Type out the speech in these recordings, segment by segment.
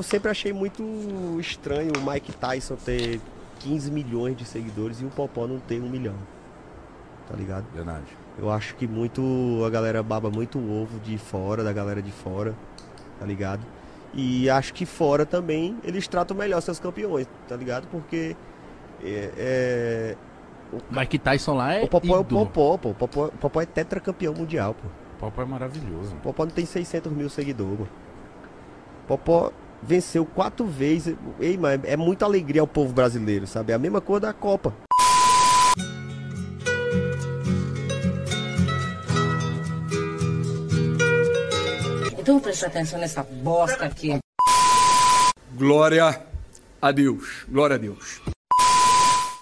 eu sempre achei muito estranho o Mike Tyson ter 15 milhões de seguidores e o Popó não ter um milhão. Tá ligado? Verdade. Eu acho que muito a galera baba muito o ovo de fora, da galera de fora, tá ligado? E acho que fora também eles tratam melhor seus campeões, tá ligado? Porque é, é, Mike Tyson lá é o Popó é o ídolo. Popó, pô. O Popó, o Popó é tetracampeão mundial, pô. Popó é maravilhoso. O Popó não tem 600 mil seguidores, mano. Popó venceu quatro vezes. Ei, mano, é muita alegria ao povo brasileiro, sabe? É a mesma coisa da Copa. Então presta atenção nessa bosta aqui. Glória a Deus. Glória a Deus.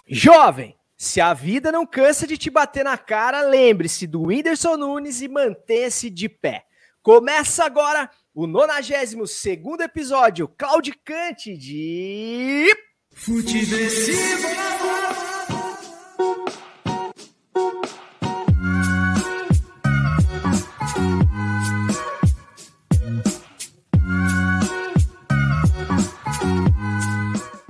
Jovem, se a vida não cansa de te bater na cara, lembre-se do Whindersson Nunes e mantenha-se de pé. Começa agora o 92 episódio Claudicante de.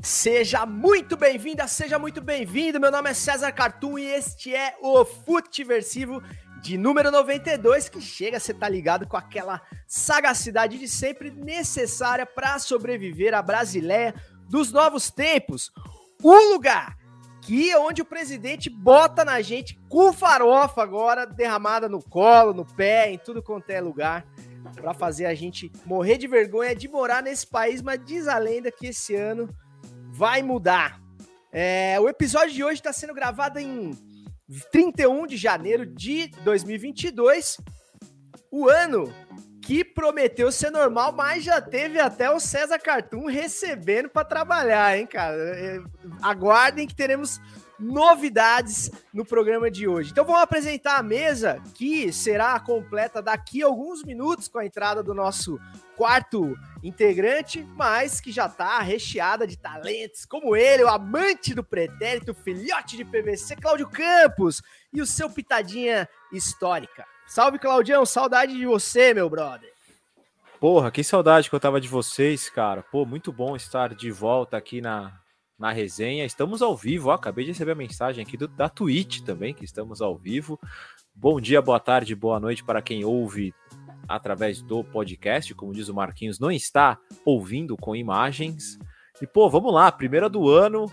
Seja muito bem-vinda, seja muito bem-vindo. Meu nome é César Cartoon e este é o Futiversivo de número 92, que chega, você tá ligado, com aquela sagacidade de sempre necessária para sobreviver à Brasileia dos novos tempos. Um lugar que é onde o presidente bota na gente com farofa agora, derramada no colo, no pé, em tudo quanto é lugar, para fazer a gente morrer de vergonha de morar nesse país, mas diz a lenda que esse ano vai mudar. É, o episódio de hoje está sendo gravado em 31 de janeiro de 2022, o ano que prometeu ser normal, mas já teve até o César Cartoon recebendo para trabalhar, hein, cara? É, Aguardem que teremos novidades no programa de hoje. Então vamos apresentar a mesa que será completa daqui a alguns minutos com a entrada do nosso quarto integrante, mas que já está recheada de talentos como ele, o amante do pretérito, filhote de PVC, Cláudio Campos, e o seu pitadinha histórica. Salve, Claudião, saudade de você, meu brother. Porra, que saudade que eu tava de vocês, cara. Pô, muito bom estar de volta aqui na, na resenha. Estamos ao vivo, ó. Acabei de receber a mensagem aqui do, da Twitch também, que estamos ao vivo. Bom dia, boa tarde, boa noite para quem ouve através do podcast, como diz o Marquinhos, não está ouvindo com imagens. E, pô, vamos lá, primeira do ano.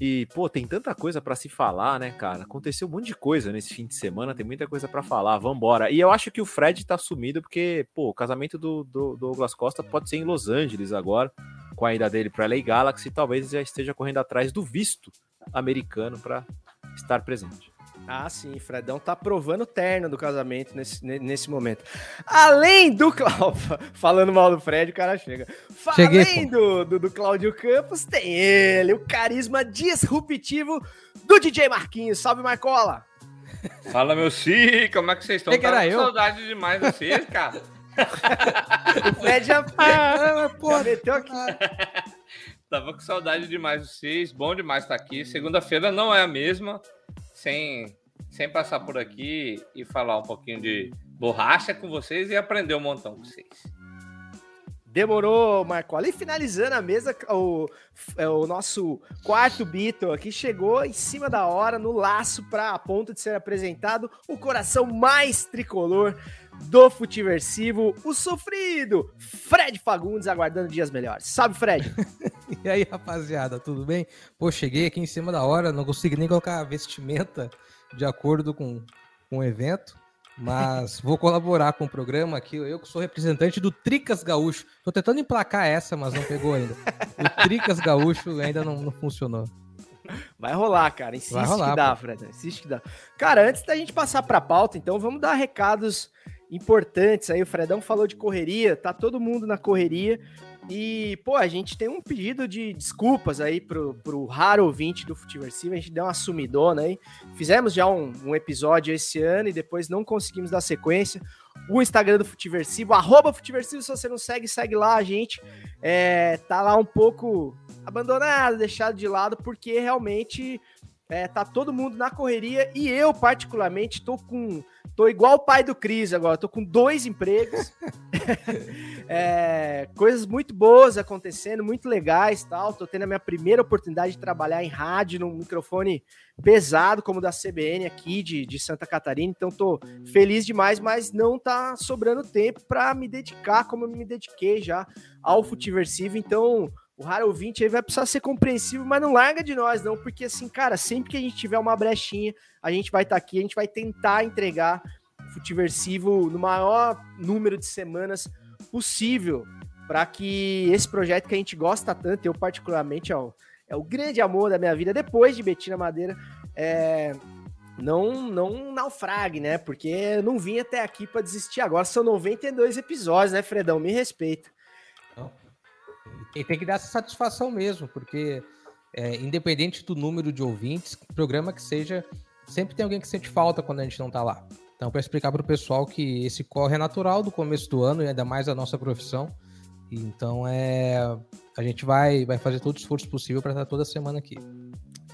E, pô, tem tanta coisa para se falar, né, cara? Aconteceu um monte de coisa nesse fim de semana, tem muita coisa para falar, vambora. E eu acho que o Fred tá sumido porque, pô, o casamento do, do, do Douglas Costa pode ser em Los Angeles agora, com a ida dele para LA Galaxy, talvez já esteja correndo atrás do visto americano para estar presente. Ah, sim, Fredão tá provando o terno do casamento nesse, ne- nesse momento. Além do Cláudio, falando mal do Fred, o cara chega. Cheguei, Além do, do, do Cláudio Campos, tem ele, o carisma disruptivo do DJ Marquinhos. Salve, Marcola! Fala, meu Sim, como é que vocês estão? Que era eu. saudade demais de vocês, cara. O Fred já, Ah, já meteu aqui. Tava com saudade demais de vocês. Bom demais estar aqui. Segunda-feira não é a mesma, sem, sem passar por aqui e falar um pouquinho de borracha com vocês e aprender um montão com vocês. Demorou, Marcola. E finalizando a mesa, o, é, o nosso quarto Beatle aqui chegou em cima da hora, no laço, para a ponto de ser apresentado o coração mais tricolor do Futiversivo, o sofrido Fred Fagundes, aguardando dias melhores. Salve, Fred! E aí, rapaziada, tudo bem? Pô, cheguei aqui em cima da hora, não consegui nem colocar a vestimenta de acordo com, com o evento, mas vou colaborar com o programa aqui. Eu que sou representante do Tricas Gaúcho. Tô tentando emplacar essa, mas não pegou ainda. O Tricas Gaúcho ainda não, não funcionou. Vai rolar, cara. Insiste rolar, que dá, pô. Fred. Insiste que dá. Cara, antes da gente passar pra pauta, então, vamos dar recados importantes aí. O Fredão falou de correria, tá todo mundo na correria. E, pô, a gente tem um pedido de desculpas aí pro, pro raro ouvinte do Futiversivo. A gente deu uma sumidona aí. Fizemos já um, um episódio esse ano e depois não conseguimos dar sequência. O Instagram do Futiversivo, arroba Futiversivo, se você não segue, segue lá a gente. É, tá lá um pouco abandonado, deixado de lado, porque realmente É, tá todo mundo na correria e eu, particularmente, tô com. tô igual o pai do Cris agora, tô com dois empregos. é, coisas muito boas acontecendo, muito legais tal. Tô tendo a minha primeira oportunidade de trabalhar em rádio, num microfone pesado, como o da CBN aqui de, de Santa Catarina. Então, tô feliz demais, mas não tá sobrando tempo para me dedicar como eu me dediquei já ao Futiversivo. Então, o raro ouvinte aí vai precisar ser compreensivo, mas não larga de nós, não, porque assim, cara, sempre que a gente tiver uma brechinha, a gente vai estar tá aqui, a gente vai tentar entregar Futiversivo no maior número de semanas possível, para que esse projeto que a gente gosta tanto, eu particularmente, é o, é o grande amor da minha vida, depois de Betina Madeira, é, não, não naufrague, né? Porque eu não vim até aqui para desistir agora. São 92 episódios, né, Fredão? Me respeita. E tem que dar essa satisfação mesmo, porque é, independente do número de ouvintes, programa que seja, sempre tem alguém que sente falta quando a gente não está lá. Então, para explicar para o pessoal que esse corre é natural do começo do ano e ainda mais a nossa profissão. Então, é, a gente vai, vai fazer todo o esforço possível para estar toda semana aqui.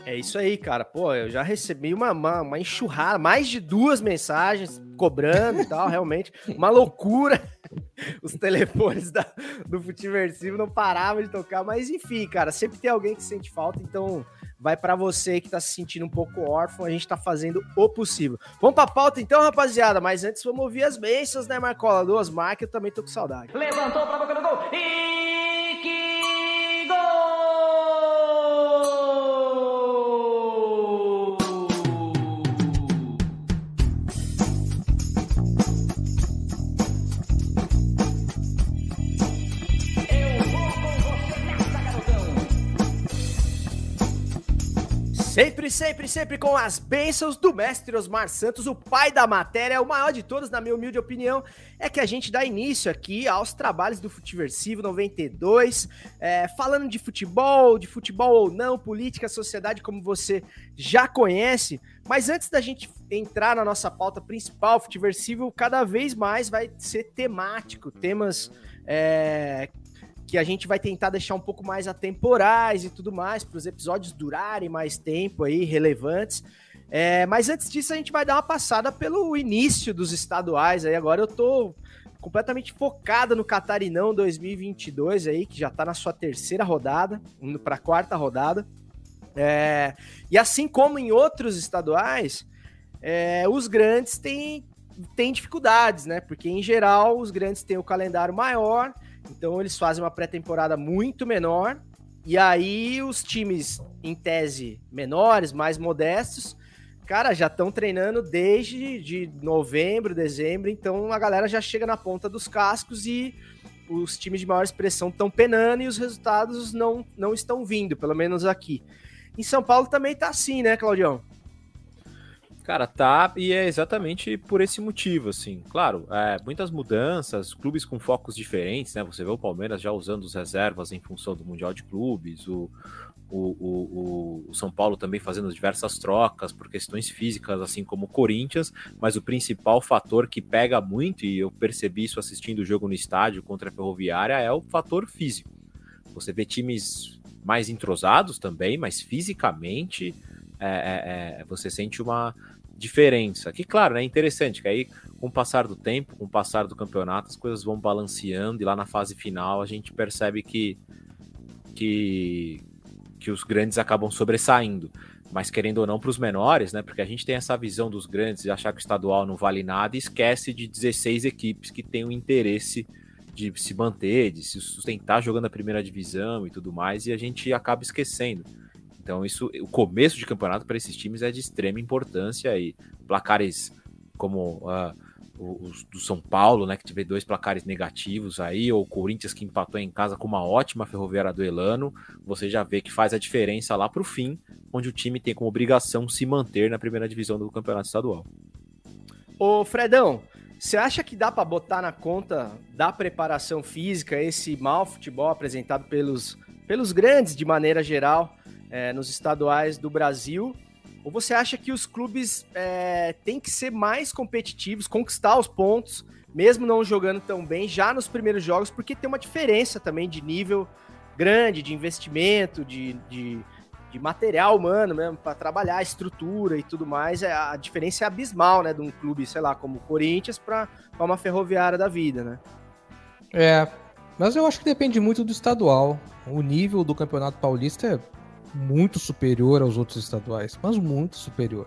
É isso aí, cara. Pô, eu já recebi uma, uma, uma enxurrada, mais de duas mensagens cobrando e tal, realmente. Uma loucura. Os telefones da, do Futiversivo não paravam de tocar, mas enfim, cara, sempre tem alguém que sente falta, então vai para você que tá se sentindo um pouco órfão, a gente tá fazendo o possível. Vamos pra pauta então, rapaziada, mas antes vamos ouvir as bênçãos, né, Marcola? Duas marcas, eu também tô com saudade. Levantou pra boca do gol e Sempre, sempre, sempre com as bênçãos do mestre Osmar Santos, o pai da matéria, o maior de todos, na minha humilde opinião, é que a gente dá início aqui aos trabalhos do Futiversivo 92, é, falando de futebol, de futebol ou não, política, sociedade, como você já conhece. Mas antes da gente entrar na nossa pauta principal, Futiversivo cada vez mais vai ser temático, temas é, que a gente vai tentar deixar um pouco mais atemporais e tudo mais, para os episódios durarem mais tempo aí, relevantes. É, mas antes disso, a gente vai dar uma passada pelo início dos estaduais aí. Agora eu tô completamente focada no Catarinão 2022 aí, que já tá na sua terceira rodada, indo para a quarta rodada. É, e assim como em outros estaduais, é, os grandes têm, têm dificuldades, né? Porque em geral os grandes têm o calendário maior então eles fazem uma pré-temporada muito menor. E aí os times, em tese, menores, mais modestos, cara, já estão treinando desde de novembro, dezembro. Então a galera já chega na ponta dos cascos e os times de maior expressão estão penando e os resultados não, não estão vindo, pelo menos aqui. Em São Paulo também tá assim, né, Claudião? Cara, tá, e é exatamente por esse motivo, assim. Claro, é, muitas mudanças, clubes com focos diferentes, né? Você vê o Palmeiras já usando os reservas em função do Mundial de Clubes, o, o, o, o, São Paulo também fazendo diversas trocas por questões físicas, assim como o Corinthians, mas o principal fator que pega muito, e eu percebi isso assistindo o jogo no estádio contra a Ferroviária, é o fator físico. Você vê times mais entrosados também, mas fisicamente é, é, é você sente uma diferença. Que, claro, né, é interessante, que aí, com o passar do tempo, com o passar do campeonato, as coisas vão balanceando e lá na fase final a gente percebe que, que, que os grandes acabam sobressaindo. Mas querendo ou não, para os menores, né? Porque a gente tem essa visão dos grandes de achar que o estadual não vale nada e esquece de 16 equipes que têm o interesse de se manter, de se sustentar jogando a primeira divisão e tudo mais, e a gente acaba esquecendo. Então, isso, o começo de campeonato para esses times é de extrema importância e placares como uh, os do São Paulo, né, que teve dois placares negativos aí, ou o Corinthians que empatou em casa com uma ótima ferroviária do Elano, você já vê que faz a diferença lá para o fim, onde o time tem como obrigação se manter na primeira divisão do campeonato estadual. Ô Fredão, você acha que dá para botar na conta da preparação física esse mau futebol apresentado pelos, pelos grandes de maneira geral? É, nos estaduais do Brasil? Ou você acha que os clubes é, têm que ser mais competitivos, conquistar os pontos, mesmo não jogando tão bem, já nos primeiros jogos, porque tem uma diferença também de nível grande, de investimento, de, de, de material humano mesmo para trabalhar, estrutura e tudo mais, é, a diferença é abismal, né, de um clube, sei lá, como o Corinthians para uma ferroviária da vida, né? É, mas eu acho que depende muito do estadual. O nível do Campeonato Paulista é muito superior aos outros estaduais, mas muito superior.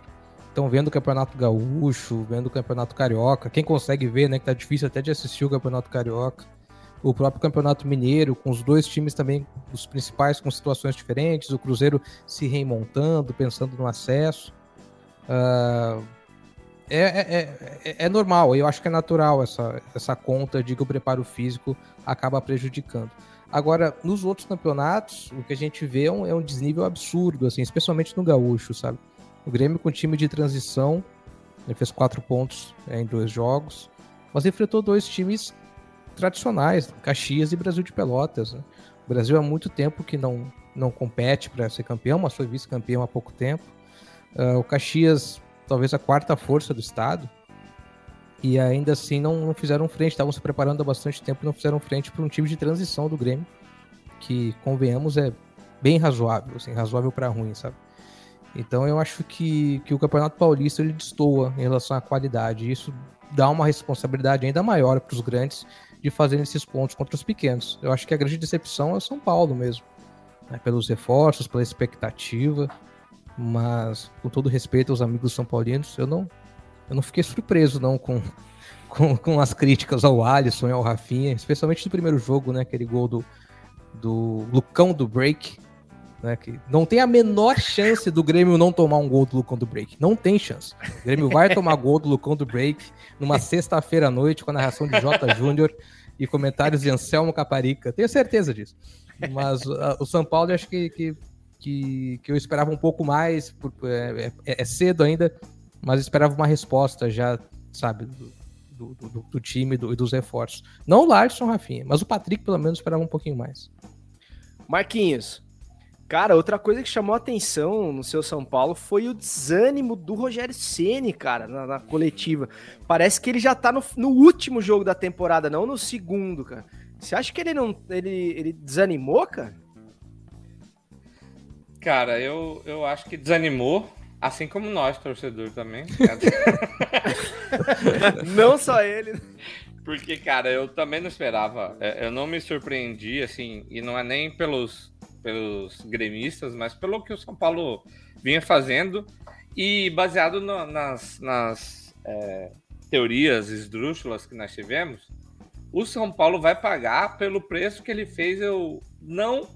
Então, vendo o Campeonato Gaúcho, vendo o Campeonato Carioca, quem consegue ver, né, que tá difícil até de assistir o Campeonato Carioca, o próprio Campeonato Mineiro, com os dois times também, os principais, com situações diferentes, o Cruzeiro se remontando, pensando no acesso. Uh, é, é, é, é, normal, eu acho que é natural essa, essa conta de que o preparo físico acaba prejudicando. Agora, nos outros campeonatos, o que a gente vê é um, é um desnível absurdo, assim, especialmente no Gaúcho, sabe? O Grêmio com time de transição, ele fez quatro pontos é, em dois jogos, mas enfrentou dois times tradicionais, Caxias e Brasil de Pelotas. Né? O Brasil há muito tempo que não, não compete para ser campeão, mas foi vice-campeão há pouco tempo. Uh, o Caxias, talvez a quarta força do estado, e ainda assim não, não fizeram frente, estavam se preparando há bastante tempo e não fizeram frente para um time de transição do Grêmio, que, convenhamos, é bem razoável, assim, razoável para ruim, sabe? Então eu acho que, que o Campeonato Paulista ele destoa em relação à qualidade. Isso dá uma responsabilidade ainda maior para os grandes de fazerem esses pontos contra os pequenos. Eu acho que a grande decepção é o São Paulo mesmo. Né? Pelos reforços, pela expectativa. Mas, com todo respeito aos amigos são paulinos, eu não, eu não fiquei surpreso não com, com, com as críticas ao Alisson e ao Rafinha, especialmente no primeiro jogo, né? Aquele gol do, do Lucão do break, né, que não tem a menor chance do Grêmio não tomar um gol do Lucão do Break. Não tem chance. O Grêmio vai tomar gol do Lucão do Break numa sexta-feira à noite com a narração de J. Júnior e comentários de Anselmo Caparica. Tenho certeza disso. Mas uh, o São Paulo, acho que, que, que, que, eu esperava um pouco mais. É, é, é, cedo ainda, mas esperava uma resposta já, sabe, do, do, do, do time e do, dos reforços. Não o Larson, Rafinha, mas o Patrick, pelo menos, esperava um pouquinho mais. Marquinhos, Cara, outra coisa que chamou a atenção no seu São Paulo foi o desânimo do Rogério Ceni, cara, na, na, coletiva. Parece que ele já tá no, no, último jogo da temporada, não no segundo, cara. Você acha que ele não ele, ele desanimou, cara? Cara, eu, eu acho que desanimou, assim como nós, torcedor também. não só ele. Porque, cara, eu também não esperava. É, eu não me surpreendi, assim, e não é nem pelos pelos gremistas, mas pelo que o São Paulo vinha fazendo e baseado no, nas, nas é, teorias esdrúxulas que nós tivemos, o São Paulo vai pagar pelo preço que ele fez eu não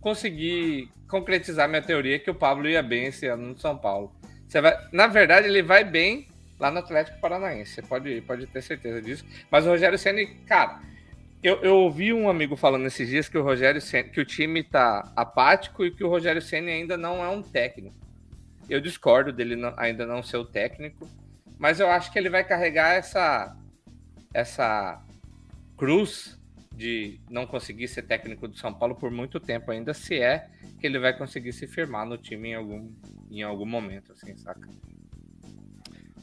conseguir concretizar minha teoria que o Pablo ia bem esse ano no São Paulo. Você vai, na verdade, ele vai bem lá no Atlético Paranaense. Você pode, pode ter certeza disso. Mas o Rogério Ceni, cara, eu, eu ouvi um amigo falando esses dias que o Rogério que o time tá apático e que o Rogério Senna ainda não é um técnico. Eu discordo dele não, ainda não ser o técnico, mas eu acho que ele vai carregar essa essa cruz de não conseguir ser técnico do São Paulo por muito tempo ainda, se é que ele vai conseguir se firmar no time em algum, em algum momento, assim, saca?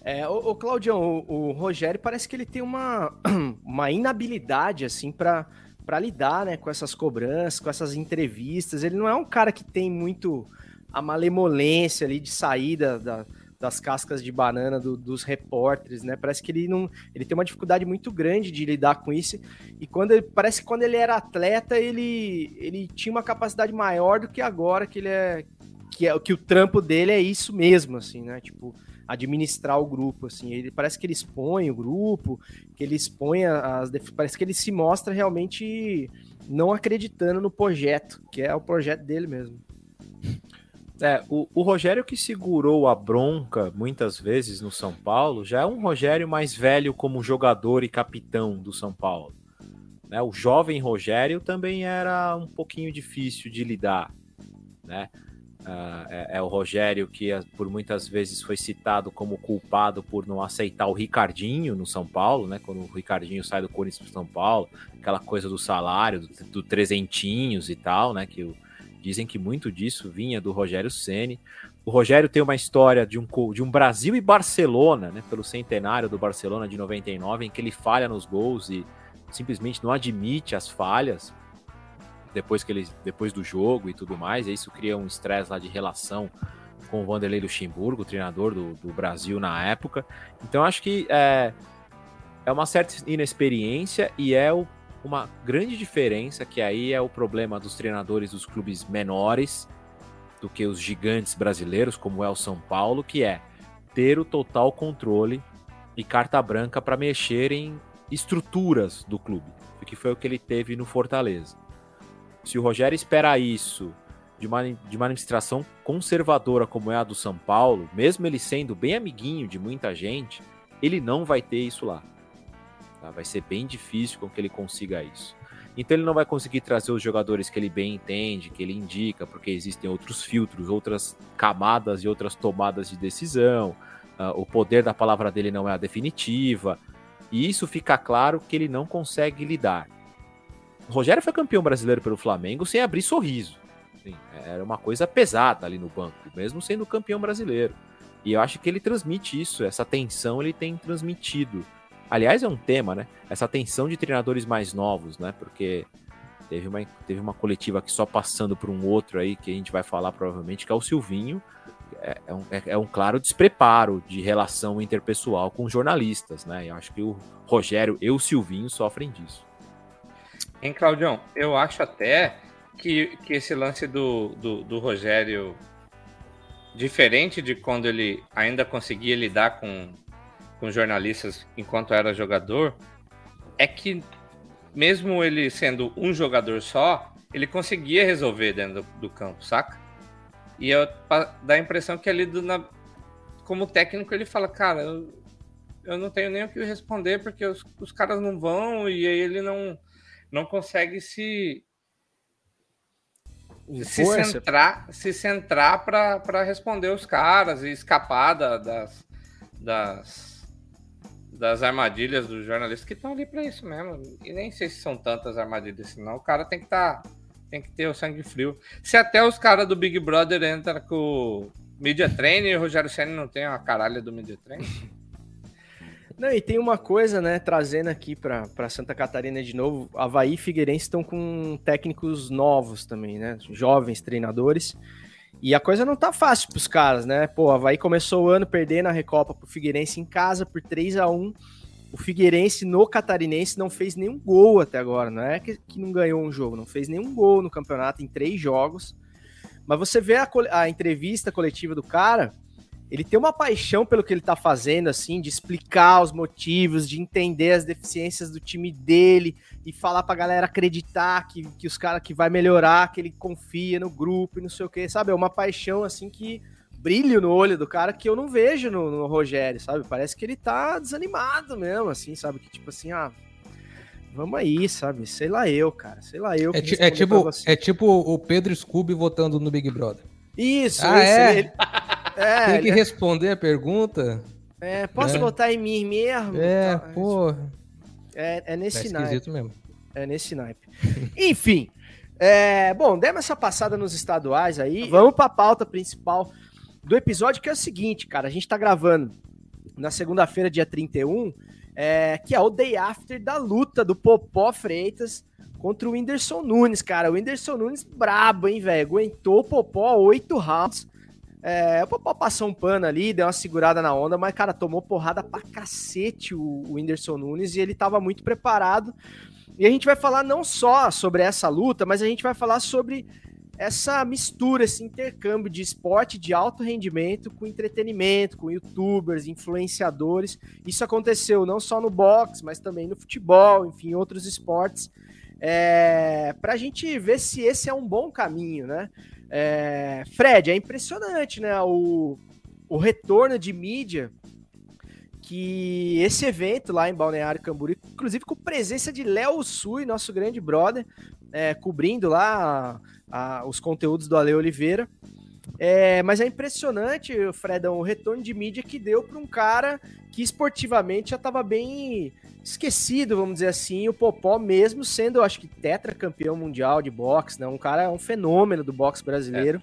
É, o, o Claudião, o, o, Rogério parece que ele tem uma, uma inabilidade, assim, para para lidar, né, com essas cobranças, com essas entrevistas. Ele não é um cara que tem muito a malemolência ali de saída da, das cascas de banana do, dos repórteres, né? Parece que ele não, ele tem uma dificuldade muito grande de lidar com isso. E quando ele, parece que quando ele era atleta, ele, ele tinha uma capacidade maior do que agora que ele é que é que o trampo dele é isso mesmo, assim, né? Tipo, administrar o grupo, assim. Ele parece que ele expõe o grupo, que ele expõe as parece que ele se mostra realmente não acreditando no projeto, que é o projeto dele mesmo. É, o, o, Rogério que segurou a bronca muitas vezes no São Paulo já é um Rogério mais velho como jogador e capitão do São Paulo. Né? O jovem Rogério também era um pouquinho difícil de lidar. Né? Uh, é, é, o Rogério que ah, por muitas vezes foi citado como culpado por não aceitar o Ricardinho no São Paulo, né? Quando o Ricardinho sai do Corinthians para São Paulo, aquela coisa do salário, do, do trezentinhos e tal, né? Que o, dizem que muito disso vinha do Rogério Ceni. O Rogério tem uma história de um, de um Brasil e Barcelona, né? Pelo centenário do Barcelona de 99, em que ele falha nos gols e simplesmente não admite as falhas depois, que ele, depois do jogo e tudo mais, e isso cria um estresse lá de relação com o Vanderlei Luxemburgo, treinador do, do Brasil na época. Então acho que é, é uma certa inexperiência e é o, uma grande diferença que aí é o problema dos treinadores dos clubes menores do que os gigantes brasileiros, como é o São Paulo, que é ter o total controle e carta branca para mexer em estruturas do clube, que foi o que ele teve no Fortaleza. Se o Rogério espera isso de uma, de uma administração conservadora como é a do São Paulo, mesmo ele sendo bem amiguinho de muita gente, ele não vai ter isso lá. Tá? Vai ser bem difícil com que ele consiga isso. Então ele não vai conseguir trazer os jogadores que ele bem entende, que ele indica, porque existem outros filtros, outras camadas e outras tomadas de decisão. Uh, o poder da palavra dele não é a definitiva. E isso fica claro que ele não consegue lidar. O Rogério foi campeão brasileiro pelo Flamengo sem abrir sorriso. Era uma coisa pesada ali no banco, mesmo sendo campeão brasileiro. E eu acho que ele transmite isso, essa tensão ele tem transmitido Aliás, é um tema, né? Essa tensão de treinadores mais novos, né? Porque teve uma, teve uma coletiva aqui só passando por um outro aí, que a gente vai falar provavelmente, que é o Silvinho. É, é um, é, é um claro despreparo de relação interpessoal com jornalistas, né? Eu acho que o Rogério e o Silvinho sofrem disso. Em Claudião, eu acho até que, que esse lance do, do, do Rogério, diferente de quando ele ainda conseguia lidar com, com jornalistas enquanto era jogador, é que mesmo ele sendo um jogador só, ele conseguia resolver dentro do, do campo, saca? E eu, dá a impressão que ali, do, na, como técnico, ele fala, cara, eu, eu não tenho nem o que responder porque os, os caras não vão e aí ele não, não consegue se se centrar, se centrar para responder os caras e escapar da, das, das das armadilhas dos jornalistas que estão ali para isso mesmo. E nem sei se são tantas armadilhas, senão o cara tem que estar. Tá, tem que ter o sangue frio. Se até os caras do Big Brother entram com Media Training e o Rogério Senna não tem a caralha do Media Training. Não, e tem uma coisa, né, trazendo aqui para Santa Catarina de novo, Havaí e Figueirense estão com técnicos novos também, né, jovens treinadores, e a coisa não tá fácil pros caras, né? Pô, Havaí começou o ano perdendo a Recopa pro Figueirense em casa por 3 a 1 O Figueirense no Catarinense não fez nenhum gol até agora. Não é que, que não ganhou um jogo, não fez nenhum gol no campeonato em três jogos. Mas você vê a, a entrevista coletiva do cara, ele tem uma paixão pelo que ele tá fazendo, assim, de explicar os motivos, de entender as deficiências do time dele e falar pra galera acreditar que, que os caras que vai melhorar, que ele confia no grupo e não sei o que, sabe? É uma paixão, assim, que brilho no olho do cara que eu não vejo no, no Rogério, sabe? Parece que ele tá desanimado mesmo, assim, sabe? Que tipo assim, ah, vamos aí, sabe? Sei lá eu, cara, sei lá eu. É, é tipo, é tipo o Pedro Scooby votando no Big Brother. Isso, ah, isso. É? Ele... é Tem que ele... responder a pergunta. É, posso é. votar em mim mesmo? É, tá, porra. É, é nesse tá naipe. mesmo. É nesse naipe. Enfim, é, bom, demos essa passada nos estaduais aí. Vamos para a pauta principal do episódio, que é o seguinte, cara. A gente tá gravando na segunda-feira, dia 31, é, que é o day after da luta do Popó Freitas contra o Whindersson Nunes, cara. O Whindersson Nunes brabo, hein, velho? Aguentou o Popó oito rounds. É, o Popó passou um pano ali, deu uma segurada na onda, mas, cara, tomou porrada pra cacete o, o Whindersson Nunes e ele tava muito preparado. E a gente vai falar não só sobre essa luta, mas a gente vai falar sobre essa mistura, esse intercâmbio de esporte de alto rendimento com entretenimento, com youtubers, influenciadores. Isso aconteceu não só no boxe, mas também no futebol, enfim, outros esportes é, para a gente ver se esse é um bom caminho, né? É, Fred, é impressionante, né? O, o retorno de mídia que esse evento lá em Balneário Camboriú, inclusive com presença de Léo Sui, nosso grande brother, é, cobrindo lá a, a, os conteúdos do Ale Oliveira. É, mas é impressionante, Fredão, o retorno de mídia que deu para um cara que esportivamente já estava bem esquecido, vamos dizer assim, o Popó mesmo sendo, eu acho que tetracampeão mundial de boxe, né? Um cara é um fenômeno do boxe brasileiro, é.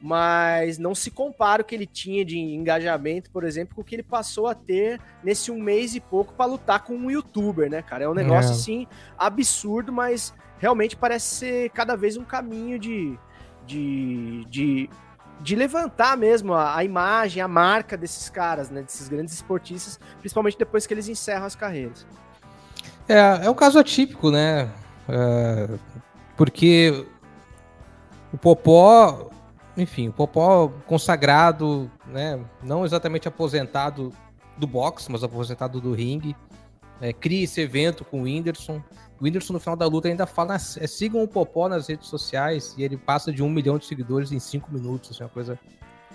mas não se compara o que ele tinha de engajamento, por exemplo, com o que ele passou a ter nesse um mês e pouco para lutar com um youtuber, né, cara? É um negócio é. assim absurdo, mas realmente parece ser cada vez um caminho de, de, de, de levantar mesmo a, a imagem, a marca desses caras, né? Desses grandes esportistas, principalmente depois que eles encerram as carreiras. É, é um caso atípico, né? É, porque o Popó, enfim, o Popó consagrado, né? Não exatamente aposentado do boxe, mas aposentado do ringue. É, cria esse evento com o Whindersson. O Whindersson, no final da luta, ainda fala: é, sigam o Popó nas redes sociais e ele passa de um milhão de seguidores em cinco minutos. Assim, uma coisa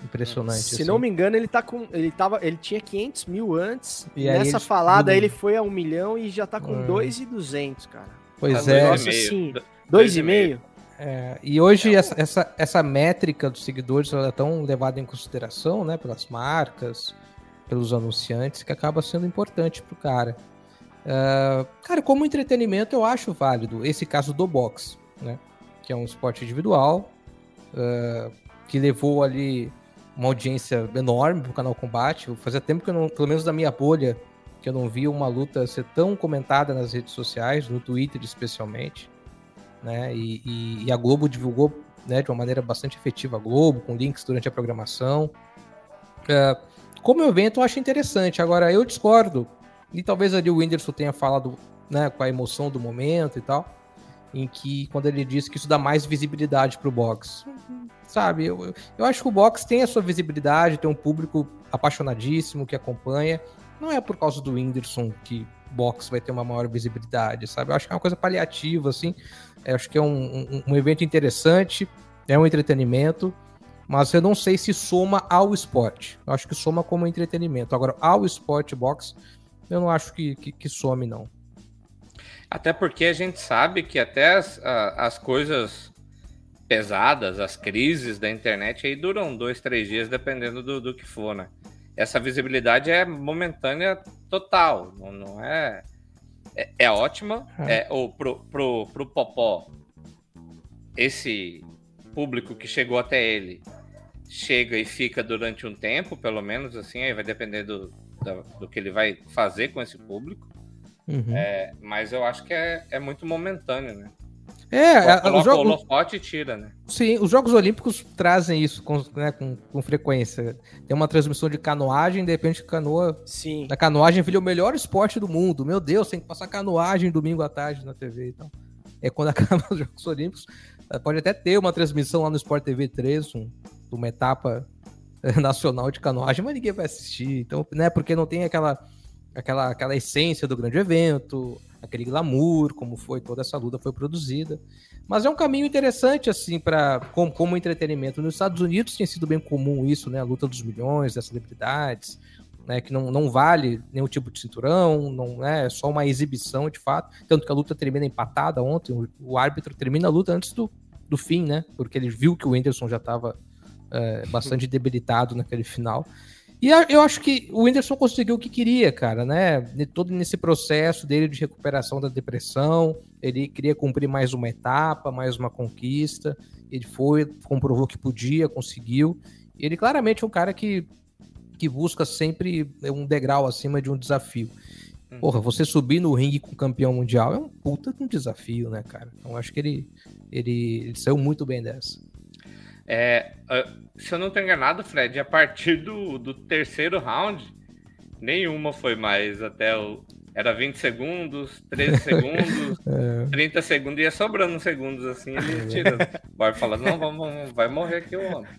impressionante. Se assim. não me engano, ele tá com. Ele, tava, ele tinha 500 mil antes. E E aí nessa ele falada ele foi a um milhão e já tá com Hum. 2,200, cara. Pois Tá é. dois e Nossa, Dois e meio? É, e hoje essa, essa, essa métrica dos seguidores ela é tão levada em consideração, né, pelas marcas, pelos anunciantes, que acaba sendo importante pro cara. É, cara, como entretenimento eu acho válido esse caso do boxe, né, que é um esporte individual, é, que levou ali uma audiência enorme pro canal Combate. Fazia tempo que eu não, pelo menos da minha bolha, que eu não via uma luta ser tão comentada nas redes sociais, no Twitter especialmente né? E, e- e a Globo divulgou né, de uma maneira bastante efetiva a Globo, com links durante a programação. É, como evento, eu acho interessante. Agora, eu discordo, e talvez ali o Whindersson tenha falado né, com a emoção do momento e tal, em que quando ele disse que isso dá mais visibilidade pro boxe. Sabe, eu, eu- eu acho que o boxe tem a sua visibilidade, tem um público apaixonadíssimo que acompanha. Não é por causa do Whindersson que boxe vai ter uma maior visibilidade, sabe? Eu acho que é uma coisa paliativa, assim. Eu acho que é um, um- um evento interessante, é um entretenimento, mas eu não sei se soma ao esporte. Eu acho que soma como entretenimento. Agora, ao esporte boxe, eu não acho que, que, que some, não. Até porque a gente sabe que até as, as coisas pesadas, as crises da internet aí duram dois, três dias, dependendo do, do que for, né? Essa visibilidade é momentânea total, não, não é, é. é ótima. É, ou pro, pro, pro Popó, esse público que chegou até ele chega e fica durante um tempo, pelo menos assim, aí vai depender do, da- do que ele vai fazer com esse público. Uhum. É, mas eu acho que é, é muito momentâneo, né? É, é, Coloca o holofote e tira, né? sim, os Jogos Olímpicos trazem isso com, né, com, com frequência. Tem uma transmissão de canoagem, de repente canoa Sim. A canoagem virou o melhor esporte do mundo. Meu Deus, tem que passar canoagem domingo à tarde na TV e tal. É quando acaba os Jogos Olímpicos. Pode até ter uma transmissão lá no Sport TV 3, um, de uma etapa nacional de canoagem, mas ninguém vai assistir. Então, né, porque não tem aquela, aquela, aquela essência do grande evento, aquele glamour, como foi toda essa luta foi produzida. Mas é um caminho interessante, assim, para como, como entretenimento. Nos Estados Unidos tem sido bem comum isso, né? A luta dos milhões, das celebridades né, que não, não vale nenhum tipo de cinturão, não é só uma exibição de fato. Tanto que a luta termina empatada ontem, o, o árbitro termina a luta antes do, do fim, né? Porque ele viu que o Whindersson já estava bastante debilitado naquele final. E eu acho que o Whindersson conseguiu o que queria, cara, né? Todo nesse processo dele de recuperação da depressão, ele queria cumprir mais uma etapa, mais uma conquista. Ele foi, comprovou que podia, conseguiu. E ele claramente é um cara que que busca sempre um degrau acima de um desafio. Porra, você subir no ringue com o campeão mundial é um puta de um desafio, né, cara? Então eu acho que ele, ele, ele saiu muito bem dessa. É, ah, se eu não estou enganado, Fred, a partir do, do terceiro round, nenhuma foi mais até o. Era 20 segundos, 13 segundos, 30 segundos, ia sobrando uns segundos assim, ele tira. Vai falando, não, vamos, vamos, vai morrer aqui o homem.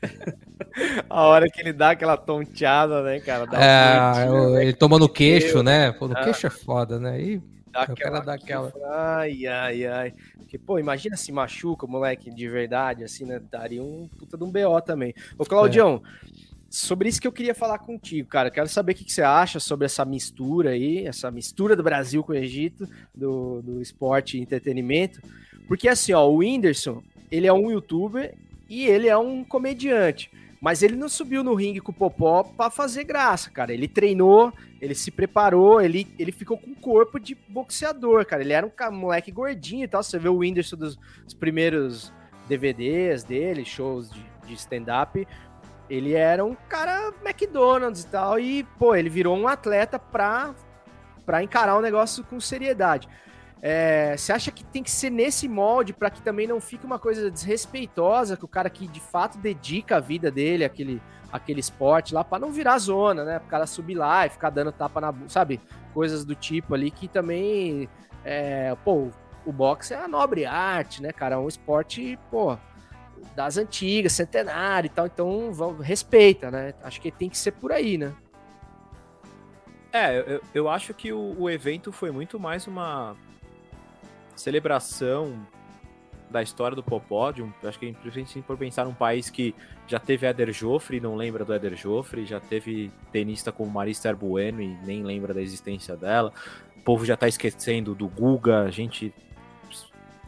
A hora que ele dá aquela tonteada, né, cara? Dá um É, gritinho, eu- né, ele toma no queixo, Deus. né? Pô, no Ah. queixo é foda, né? E Dá o cara dá aquela. Ai, ai, ai. Porque, pô, imagina se machuca o moleque de verdade, assim, né? Daria um puta de um BO também. Ô, Claudião, sobre isso que eu queria falar contigo, cara. Quero saber o que, que você acha sobre essa mistura aí, essa mistura do Brasil com o Egito, do, do esporte e entretenimento. Porque, assim, ó, o Whindersson, ele é um youtuber e ele é um comediante. Mas ele não subiu no ringue com o Popó pra fazer graça, cara. Ele treinou, ele se preparou, ele, ele ficou com corpo de boxeador, cara. Ele era um moleque gordinho e tal. Você vê o Whindersson dos, dos primeiros DVDs dele, shows de, de stand-up. Ele era um cara McDonald's e tal. E, pô, ele virou um atleta pra, pra encarar o negócio com seriedade. É, você acha que tem que ser nesse molde para que também não fique uma coisa desrespeitosa que o cara que de fato dedica a vida dele àquele, àquele esporte lá para não virar zona, né? O cara subir lá e ficar dando tapa na, sabe, coisas do tipo ali que também, é, pô, o boxe é a nobre arte, né, cara? É um esporte, pô, das antigas, centenário e tal. Então, vamos, respeita, né? Acho que tem que ser por aí, né? É, eu, eu acho que o, o evento foi muito mais uma celebração da história do Popó, de um, acho que é importante por pensar num país que já teve Éder Joffre, não lembra do Éder Joffre, já teve tenista como Marista Bueno e nem lembra da existência dela. O povo já tá esquecendo do Guga, a gente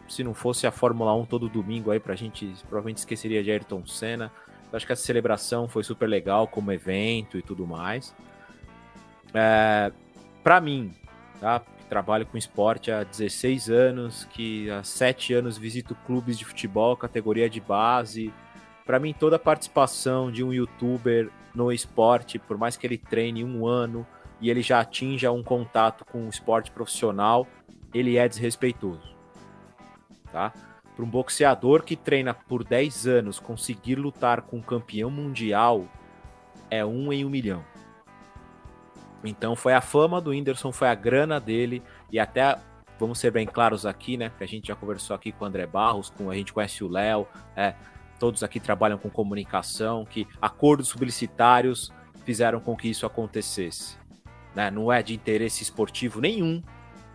se não fosse a Fórmula 1 todo domingo aí pra gente, provavelmente esqueceria de Ayrton Senna. Acho que essa celebração foi super legal como evento e tudo mais. É, para mim, tá? Trabalho com esporte há 16 anos, que há 7 anos visito clubes de futebol, categoria de base. Para mim, toda a participação de um youtuber no esporte, por mais que ele treine um ano e ele já atinja um contato com o esporte profissional, ele é desrespeitoso. Tá? Para um boxeador que treina por 10 anos conseguir lutar com um campeão mundial é um em um milhão. Então foi a fama do Whindersson, foi a grana dele e até vamos ser bem claros aqui, né? Que a gente já conversou aqui com o André Barros, com a gente conhece o Léo, é, todos aqui trabalham com comunicação, que acordos publicitários fizeram com que isso acontecesse. Né? Não é de interesse esportivo nenhum.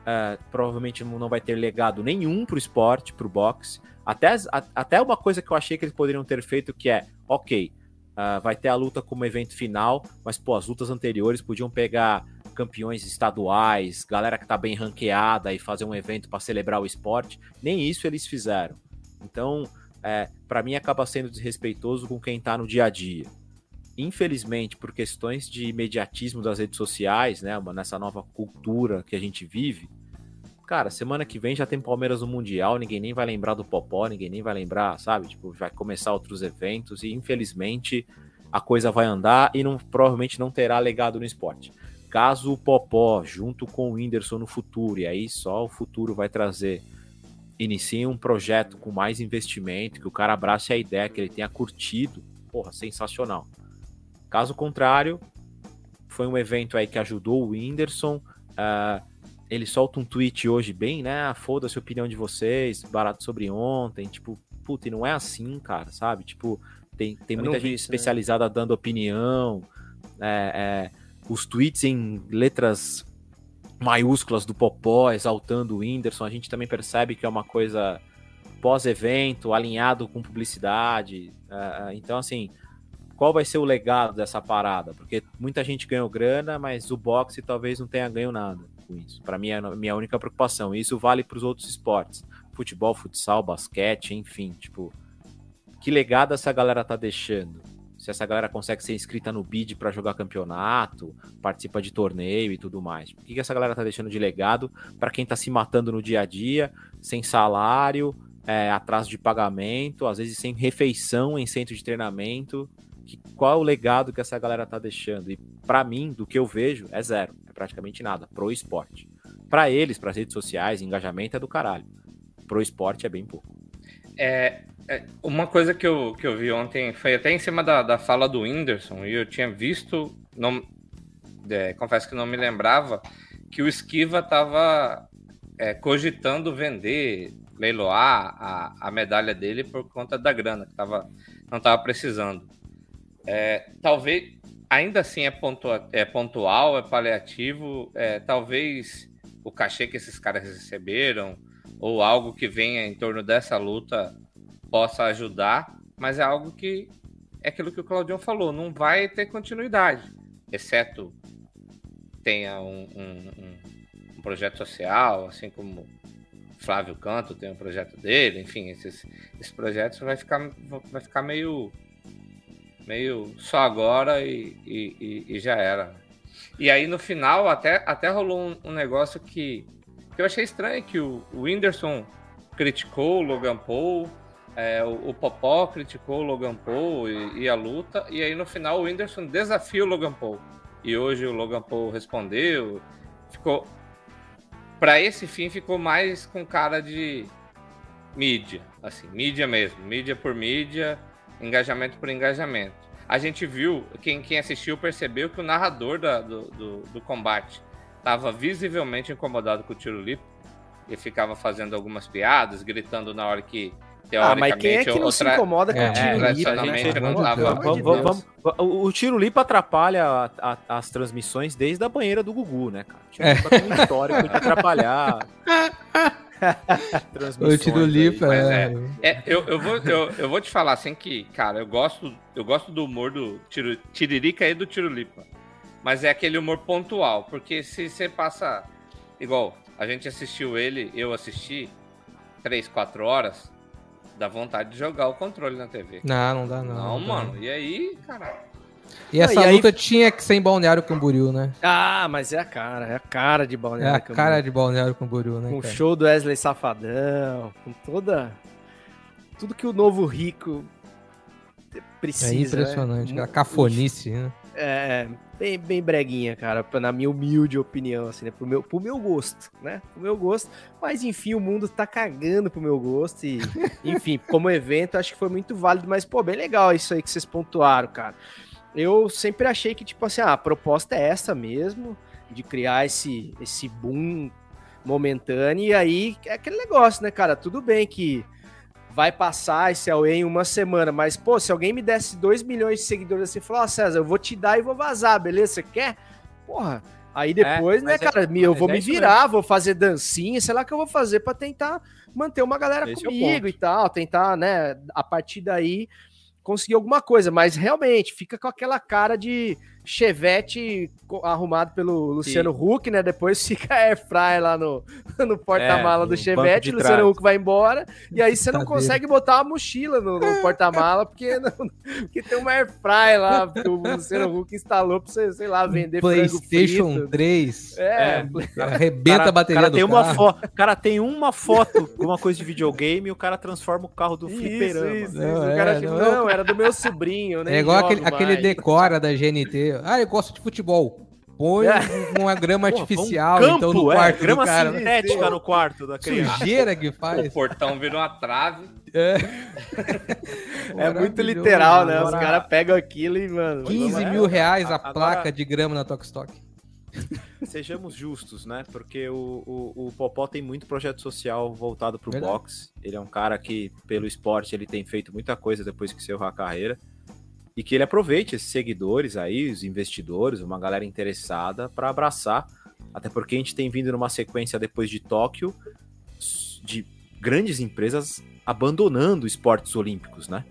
É, provavelmente não vai ter legado nenhum para o esporte, para o boxe. Até, a, até uma coisa que eu achei que eles poderiam ter feito que é, ok, Uh, vai ter a luta como evento final, mas pô, as lutas anteriores podiam pegar campeões estaduais, galera que tá bem ranqueada e fazer um evento para celebrar o esporte. Nem isso eles fizeram. Então, é, para mim acaba sendo desrespeitoso com quem tá no dia a dia. Infelizmente, por questões de imediatismo das redes sociais, né, nessa nova cultura que a gente vive, Cara, semana que vem já tem Palmeiras no Mundial, ninguém nem vai lembrar do Popó, ninguém nem vai lembrar, sabe? Tipo, vai começar outros eventos e infelizmente a coisa vai andar e não, provavelmente não terá legado no esporte. Caso o Popó, junto com o Whindersson no futuro, e aí só o futuro vai trazer, inicie um projeto com mais investimento, que o cara abrace a ideia, que ele tenha curtido, porra, sensacional. Caso contrário, foi um evento aí que ajudou o Whindersson, uh, ele solta um tweet hoje bem, né? Ah, foda-se a opinião de vocês, barato sobre ontem. Tipo, puta, e não é assim, cara, sabe? Tipo, tem, tem muita gente né? especializada né? dando opinião. É, é, os tweets em letras maiúsculas do Popó, exaltando o Whindersson, a gente também percebe que é uma coisa pós-evento, alinhado com publicidade. É, é então, assim, qual vai ser o legado dessa parada? Porque muita gente ganhou grana, mas o boxe talvez não tenha ganho nada com isso. Para mim é a minha única preocupação. E isso vale para os outros esportes: futebol, futsal, basquete, enfim. Tipo, que legado essa galera tá deixando? Se essa galera consegue ser inscrita no bid para jogar campeonato, participa de torneio e tudo mais. O que, que essa galera tá deixando de legado para quem tá se matando no dia a dia, sem salário, é, atraso de pagamento, às vezes sem refeição em centro de treinamento? Que, qual é o legado que essa galera tá deixando? E para mim, do que eu vejo, é zero praticamente nada, pro esporte. Para eles, para as redes sociais, engajamento é do caralho. Pro esporte é bem pouco. É, é, uma coisa que eu, que eu vi ontem foi até em cima da, da fala do Whindersson, e eu tinha visto, não, é, confesso que não me lembrava, que o Esquiva estava é, cogitando vender, leiloar a, a medalha dele por conta da grana, que tava, não estava precisando. É, talvez, ainda assim é, pontua, é pontual, é paliativo, é, talvez o cachê que esses caras receberam ou algo que venha em torno dessa luta possa ajudar, mas é algo que é aquilo que o Claudião falou, não vai ter continuidade, exceto tenha um, um, um projeto social, assim como Flávio Canto tem um projeto dele, enfim, esses, esses projetos vai ficar, vai ficar meio meio só agora e, e, e, já era. E aí no final até, até rolou um, um negócio que, que, eu achei estranho, que o, o Whindersson criticou o Logan Paul, é, o, o, Popó criticou o Logan Paul e, e, a luta, e aí no final o Whindersson desafia o Logan Paul. E hoje o Logan Paul respondeu, ficou... para esse fim ficou mais com cara de mídia, assim, mídia mesmo, mídia por mídia, engajamento por engajamento. A gente viu, quem, quem assistiu percebeu que o narrador da, do, do, do combate estava visivelmente incomodado com o tiro limpo e ficava fazendo algumas piadas, gritando na hora que ah, mas quem é que não se incomoda com É, o tiro é, né? Deus. vamos- o, tiro limpo atrapalha a- a- as transmissões desde a banheira do Gugu, né, cara? O tiro limpo tem um histórico de atrapalhar. O tiro aí. limpo Mas é. É, eu, eu, vou, eu, eu vou te falar assim que, cara, eu gosto, eu gosto do humor do tiro, Tiririca e do Tiro Lipa. Mas é aquele humor pontual, porque se você passa. Igual, a gente assistiu ele, eu assisti, 3, 4 horas, dá vontade de jogar o controle na TV. Não, não dá, não. Não, dá, mano. E aí, cara. E essa Não, e aí- luta tinha que ser em Balneário Camboriú, né? Ah, mas é a cara, é a cara de É Balneário a Camboriú. cara de Balneário Camboriú, né? Com o show do Wesley Safadão, com toda. Tudo que o novo rico precisa. É impressionante, né? a cafonice, né? É, bem, bem breguinha, cara, na minha humilde opinião, assim, né? Pro meu, pro meu gosto, né? Pro meu gosto. Mas, enfim, o mundo tá cagando pro meu gosto e, enfim, como evento, acho que foi muito válido. Mas, pô, bem legal isso aí que vocês pontuaram, cara. Eu sempre achei que, tipo assim, ah, a proposta é essa mesmo, de criar esse, esse boom momentâneo. E aí, é aquele negócio, né, cara? Tudo bem que vai passar esse Aue em uma semana, mas, pô, se alguém me desse 2 milhões de seguidores assim, falar, ó, César, eu vou te dar e vou vazar, beleza? Você quer? Porra. Aí depois, né, é- cara, me- eu mas vou é me virar, vou fazer dancinha, sei lá o que eu vou fazer pra tentar manter uma galera Esse é comigo e tal, tentar, né, a partir daí conseguir alguma coisa, mas realmente fica com aquela cara de chevette arrumado pelo Luciano Huck, né? Depois fica a airfryer lá no, no porta-mala É, do chevette, Luciano trás. Huck vai embora, e aí você não Cadeira. consegue botar uma mochila no, no porta-mala, porque, não- porque tem uma airfryer lá que o Luciano Huck instalou pra você, sei lá, vender frango PlayStation frito. 3. É, Arrebenta Cara- a bateria cara do tem uma carro. foto, cara tem uma foto com uma coisa de videogame e o cara transforma o carro do isso, fliperama. isso, isso. Não, o é, cara, tipo, não. não, era do meu sobrinho, né? É igual aquele, aquele decora da GNT. Ah, eu gosto de futebol. Põe É. uma grama Pô, artificial, um então, no campo, é, quarto grama do cara. sintética no quarto da criança. Sujeira que O faz. portão virou uma trave. É, É muito literal, né? Os caras pegam aquilo e, mano. 15 é, mil reais a agora- placa de grama na Tokstok. Sejamos justos, né? Porque o, o, o Popó tem muito projeto social voltado pro Verdade. boxe. Ele é um cara que, pelo esporte, ele tem feito muita coisa depois que encerrou a carreira. E que ele aproveite esses seguidores aí, os investidores, uma galera interessada, para abraçar. Até porque a gente tem vindo numa sequência depois de Tóquio de grandes empresas abandonando esportes olímpicos, né?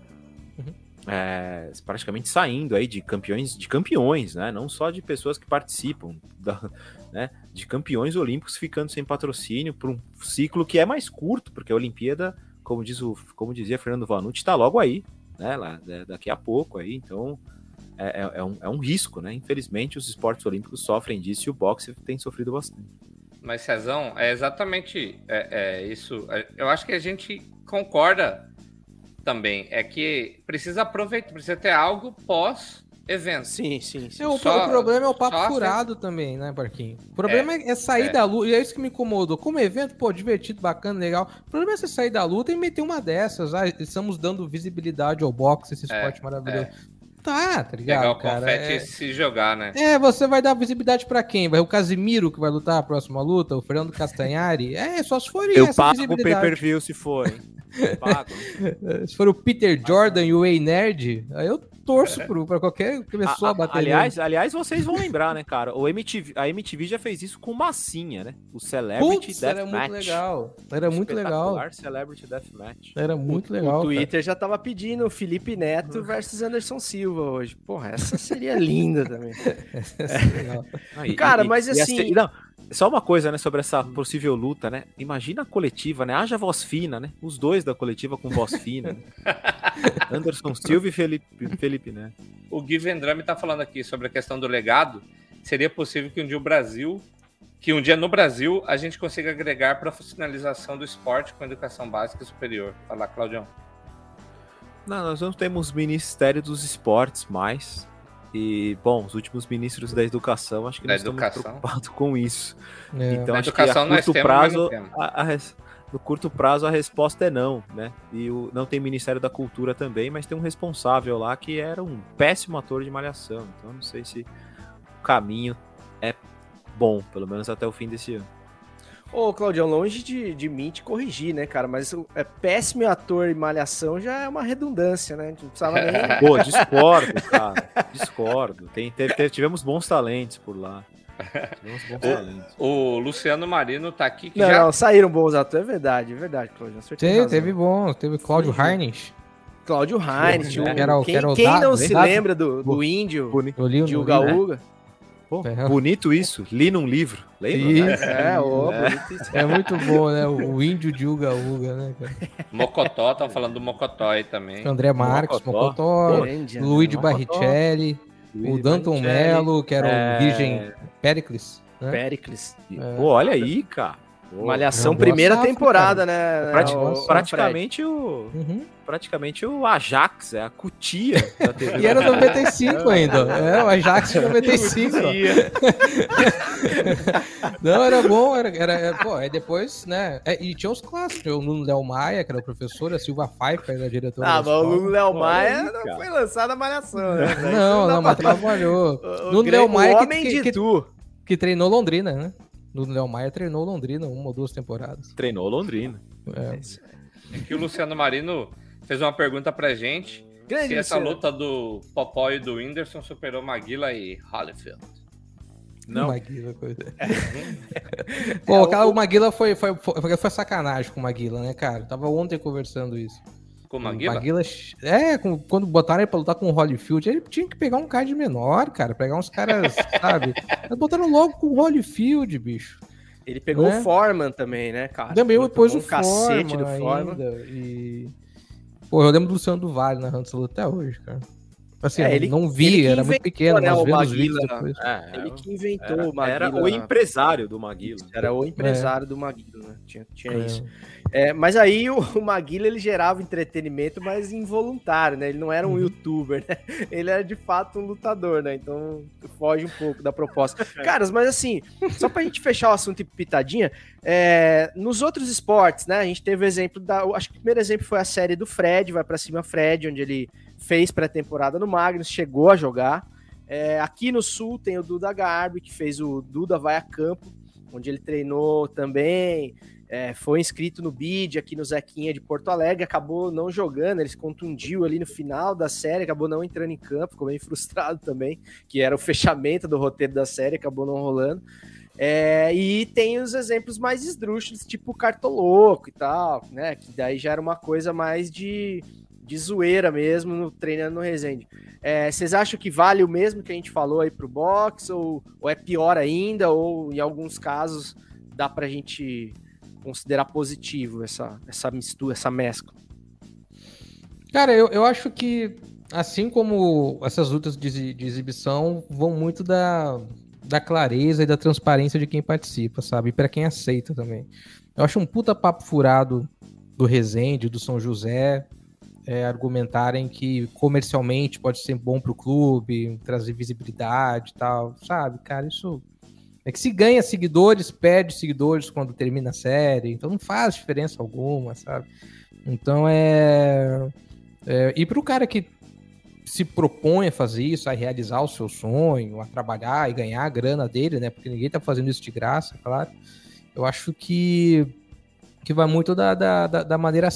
Uhum. É, praticamente saindo aí de campeões, de campeões, né? Não só de pessoas que participam da, né, de campeões olímpicos ficando sem patrocínio por um ciclo que é mais curto, porque a Olimpíada, como diz o, como dizia Fernando Vanucci, está logo aí, né? Lá, é, daqui a pouco aí, então é, é- é um, é um risco, né? Infelizmente os esportes olímpicos sofrem disso e o boxe tem sofrido bastante. Mas, Cezão, é exatamente é, é isso. É, Eu acho que a gente concorda também. É que precisa aproveitar, precisa ter algo pós-evento. Sim, sim, sim. É, o, Só- o problema é o papo só furado também, né, Barquinho? O problema é, é sair é. da luta, e é isso que me incomodou. Como evento, pô, divertido, bacana, legal. O problema é você sair da luta e meter uma dessas. Ah, estamos dando visibilidade ao boxe, esse É, esporte maravilhoso. Tá, tá ligado, Pegar o cara? confete É- e se jogar, né? É, você vai dar visibilidade pra quem? Vai o Casimiro que vai lutar a próxima luta? O Fernando Castanhari? É, só se for Eu essa pago o pay-per-view se for, hein? Eu pago. Se for o Peter Jordan e o Ei Nerd, aí eu torço pro, pra qualquer pessoa A- a- bater aliás, aliás, vocês vão lembrar, né, cara? O MTV, a MTV já fez isso com massinha, né? O Celebrity Putz, Death era Match. muito legal. Era muito legal. Celebrity Death Match. Era muito O legal. cara. Twitter já tava pedindo Felipe Neto versus Anderson Silva hoje. Porra, essa seria linda também. Legal. Ah, e- Cara, e- mas e assim- essa- não, só uma coisa, né, sobre essa possível luta, né? Imagina a coletiva, né? Haja voz fina, né? Os dois da coletiva com voz fina. né? Anderson Silva e Felipe, Felipe né? O Gui Vendrame tá falando aqui sobre a questão do legado. Seria possível que um dia o Brasil, que um dia no Brasil a gente consiga agregar profissionalização do esporte com educação básica e superior. Fala, Claudião. Não, nós não temos Ministério dos Esportes mais. E, bom, os últimos ministros da educação, acho que Da não estão educação. preocupados com isso. É. Então, Na acho educação que a curto temos, prazo, a- a no curto prazo a resposta é não, né? E o, não tem Ministério da Cultura também, mas tem um responsável lá que era um péssimo ator de malhação. Então, não sei se o caminho é bom, pelo menos até o fim desse ano. Ô, Claudião, longe de, de mim te corrigir, né, cara? Mas o é, péssimo ator em malhação já é uma redundância, né? A gente não precisava nem. Pô, discordo, cara. Discordo. Tem, teve- tivemos bons talentos por lá. Tivemos bons talentos. O Luciano Marino tá aqui que Não, já não, saíram bons atores, é verdade, é verdade, tem Teve, razão. teve bom, teve Cláudio. Heinrich. Cláudio o- o- quem, o quem não se lembra do, do índio li o de Uga livro. Uga? Pô, É. bonito isso. Li num livro. Lembra? Isso. É, ô, bonito isso. É muito bom, né? O índio de Uga Uga, né, cara? Mocotó, estão falando do Mocotó aí também. André Marques, Mocotó. Mocotó, Grande, né? Luigi o Danton Mello, que era É. o Virgem Pericles. Né? Pericles. É. Pô, olha aí, cara. Pô, Malhação, primeira safra, temporada, né? prati- o- o praticamente o Uhum. praticamente o Ajax, é a cutia da TV. E era 95 ainda. É, o Ajax de 95. ó. Não, era bom, era, era, é, pô, aí depois, né? é, e tinha os clássicos, o Nuno Léo Maia, que era o professor, a Silva Pfeiffer, era a diretora. Ah, mas o. Nuno Léo Maia não cara. foi lançado a malhação, né? Não, dá não, mas trabalhou. O, Nuno Gre- Léo o Maia que- homem que- de que- tu. Que treinou Londrina, né? Nuno Léo Maia treinou Londrina uma ou duas temporadas. Treinou Londrina. É. Aqui o Luciano Marino fez uma pergunta pra gente. Grande se essa luta do Popó e do Whindersson superou Maguila e Holyfield. Não. Maguila, coisa. Pô, aquela, o Maguila foi, foi, foi, foi sacanagem com o Maguila, né, cara? Eu tava ontem conversando isso. Com o O Maguila? Maguila, é, com- quando botaram ele pra lutar com o Holyfield, ele tinha que pegar um cara de menor, cara. Pegar uns caras, sabe? Eles botaram logo com o Holyfield, bicho. Ele pegou Né? o Foreman também, né, cara? Também depois o um cacete Forma do Foreman. ainda. E... Pô, eu lembro do Luciano do Vale essa luta até hoje, cara. Assim, É, ele- não ele vi, que era muito pequeno, né, mas o Maguila. depois. É, Ele que inventou era, o Maguila. era o empresário do Maguila. Era o empresário do Maguila, né? Tinha, tinha É. isso. É, mas aí o, o Maguila ele gerava entretenimento, mas involuntário, né? Ele não era um Uhum. youtuber, né? Ele era de fato um lutador, né? Então foge um pouco da proposta. Caras, mas assim, só pra gente fechar o assunto e pitadinha, é, nos outros esportes, né? A gente teve o exemplo da. Acho que o primeiro exemplo foi a série do Fred, vai pra cima Fred, onde ele fez pré-temporada no Magnus, chegou a jogar. É, aqui no Sul tem o Duda Garbi, que fez o Duda Vai a Campo, onde ele treinou também. É, foi inscrito no BID aqui no Zequinha de Porto Alegre, acabou não jogando, ele se contundiu ali no final da série, acabou não entrando em campo, ficou bem frustrado também, que era o fechamento do roteiro da série, acabou não rolando. É, e tem os exemplos mais esdrúxulos, tipo Cartoloco e tal, né? Que daí já era uma coisa mais de, de zoeira mesmo, no, treinando no Resende. É, vocês acham que vale o mesmo que a gente falou aí pro box, ou, ou é pior ainda, ou em alguns casos dá pra gente considerar positivo essa, essa mistura, essa mescla? Cara, eu, eu acho que, assim como essas lutas de, de exibição, vão muito da, da clareza e da transparência de quem participa, sabe? E pra quem aceita também. Eu acho um puta papo furado do Resende, do São José, é, argumentarem que comercialmente pode ser bom pro clube, trazer visibilidade e tal, sabe? Cara, isso. É que se ganha seguidores, perde seguidores quando termina a série, então não faz diferença alguma, sabe? Então é. É, e para o cara que se propõe a fazer isso, a realizar o seu sonho, a trabalhar e ganhar a grana dele, né? Porque ninguém tá fazendo isso de graça, claro. Eu acho que, que vai muito da, da, da, maneira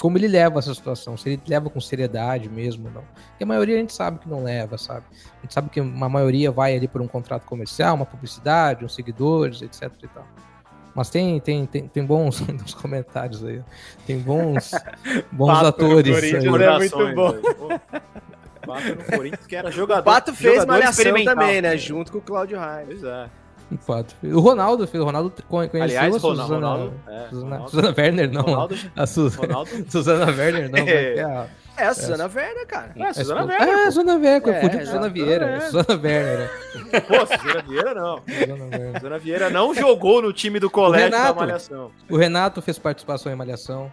como ele leva essa situação, se ele leva com seriedade mesmo ou não. Porque a maioria a gente sabe que não leva, sabe? A gente sabe que uma maioria vai ali por um contrato comercial, uma publicidade, uns seguidores, etc e tal. Mas tem, tem, tem, tem bons nos comentários aí. Tem bons, bons Pato atores. Corinthians, aí. é muito bom. Pato no Corinthians, que era jogador. O Pato fez jogador malhação também, né? Junto com o Claudio Raio. Pois é. Fez. O Ronaldo fez. O Ronaldo conhe- conheceu Aliás, a Ronaldo. Suzana, Ronaldo, é, Suzana, Ronaldo- Suzana Werner, não. Ronaldo, A Su- Ronaldo Susana Werner, não. é que é a- É, a Suzana Werner, cara. É, Suzana a- Werner, É, pô. Suzana Werner, eu É, confundi com é, Suzana Suzana Vieira. Werner. Suzana Werner. né? Pô, Suzana Vieira não. Suzana. Suzana Vieira não jogou no time do colégio da Renato. Malhação. O Renato fez participação em Malhação.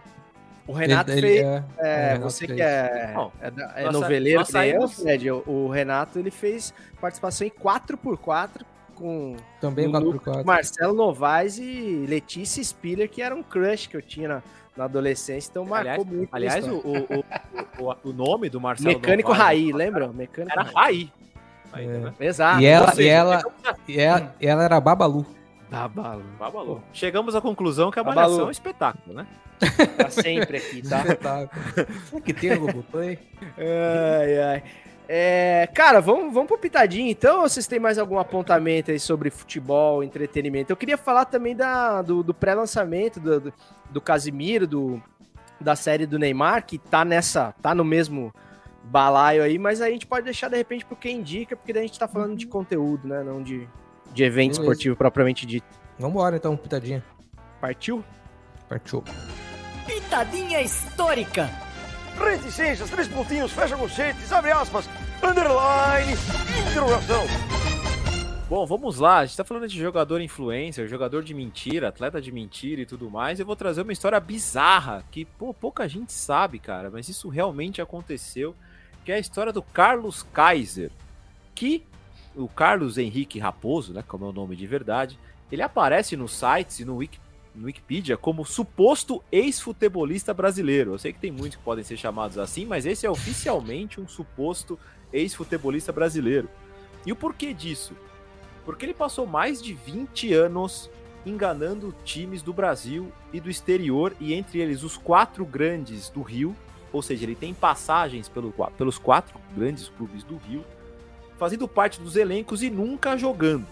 O Renato Ele- fez. ele- é, é, você fez. que é, Bom, é, é noveleiro, nós que nem eu, saímos- Fred, o, o Renato ele fez participação em 4x4 com Também no 4x4. núcleo de Marcelo Novaes e Letícia Spiller, que era um crush que eu tinha na, na adolescência, então marcou Aliás, muito. a aliás o, o, o, o, o nome do Marcelo Mecânico Novaes Raí, lembra? Mecânico Era Raí. Raí. Aí, É. tá vendo? Exato. E ela, seja, e ela, e ela, e ela era Babalu. Babalu. Babalu. Chegamos à conclusão que a Babalu. Malhação é um espetáculo, né? Pra sempre aqui, tá? Espetáculo. Será que tem no Globoplay? Ai, ai. É, cara, vamos, vamos pro pitadinho então. Ou vocês têm mais algum apontamento aí sobre futebol, entretenimento? Eu queria falar também da, do, do pré-lançamento do, do, do Casimiro, do, da série do Neymar, que tá nessa, tá no mesmo balaio aí, mas aí a gente pode deixar de repente pro quem indica, porque daí a gente tá falando de conteúdo, né? Não de, de evento Beleza. esportivo propriamente dito. Vambora então, pitadinha. Partiu? Partiu. Pitadinha histórica. Reticências, três pontinhos, fecha conchetes, abre aspas, underline, interrogação. Bom, vamos lá. A gente tá falando de jogador influencer, jogador de mentira, atleta de mentira e tudo mais. Eu vou trazer uma história bizarra que pô, pouca gente sabe, cara, mas isso realmente aconteceu, que é a história do Carlos Kaiser, que o Carlos Henrique Raposo, né, como é o nome de verdade, ele aparece nos sites e no, Wiki, no Wikipedia como suposto ex-futebolista brasileiro. Eu sei que tem muitos que podem ser chamados assim, mas esse é oficialmente um suposto ex-futebolista brasileiro. E o porquê disso? Porque ele passou mais de 20 anos enganando times do Brasil e do exterior, e entre eles os quatro grandes do Rio, ou seja, ele tem passagens pelo, pelos quatro grandes clubes do Rio, fazendo parte dos elencos e nunca jogando.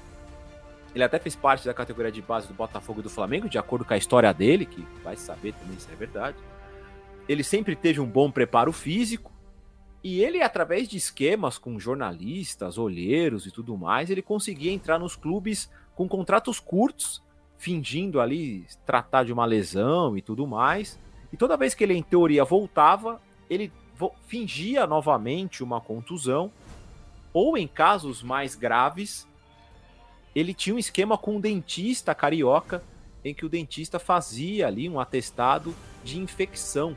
Ele até fez parte da categoria de base do Botafogo e do Flamengo, de acordo com a história dele, que vai saber também se é verdade. Ele sempre teve um bom preparo físico, e ele, através de esquemas com jornalistas, olheiros e tudo mais, ele conseguia entrar nos clubes com contratos curtos, fingindo ali tratar de uma lesão e tudo mais. E toda vez que ele, em teoria, voltava, ele fingia novamente uma contusão, ou em casos mais graves, ele tinha um esquema com um dentista carioca, em que o dentista fazia ali um atestado de infecção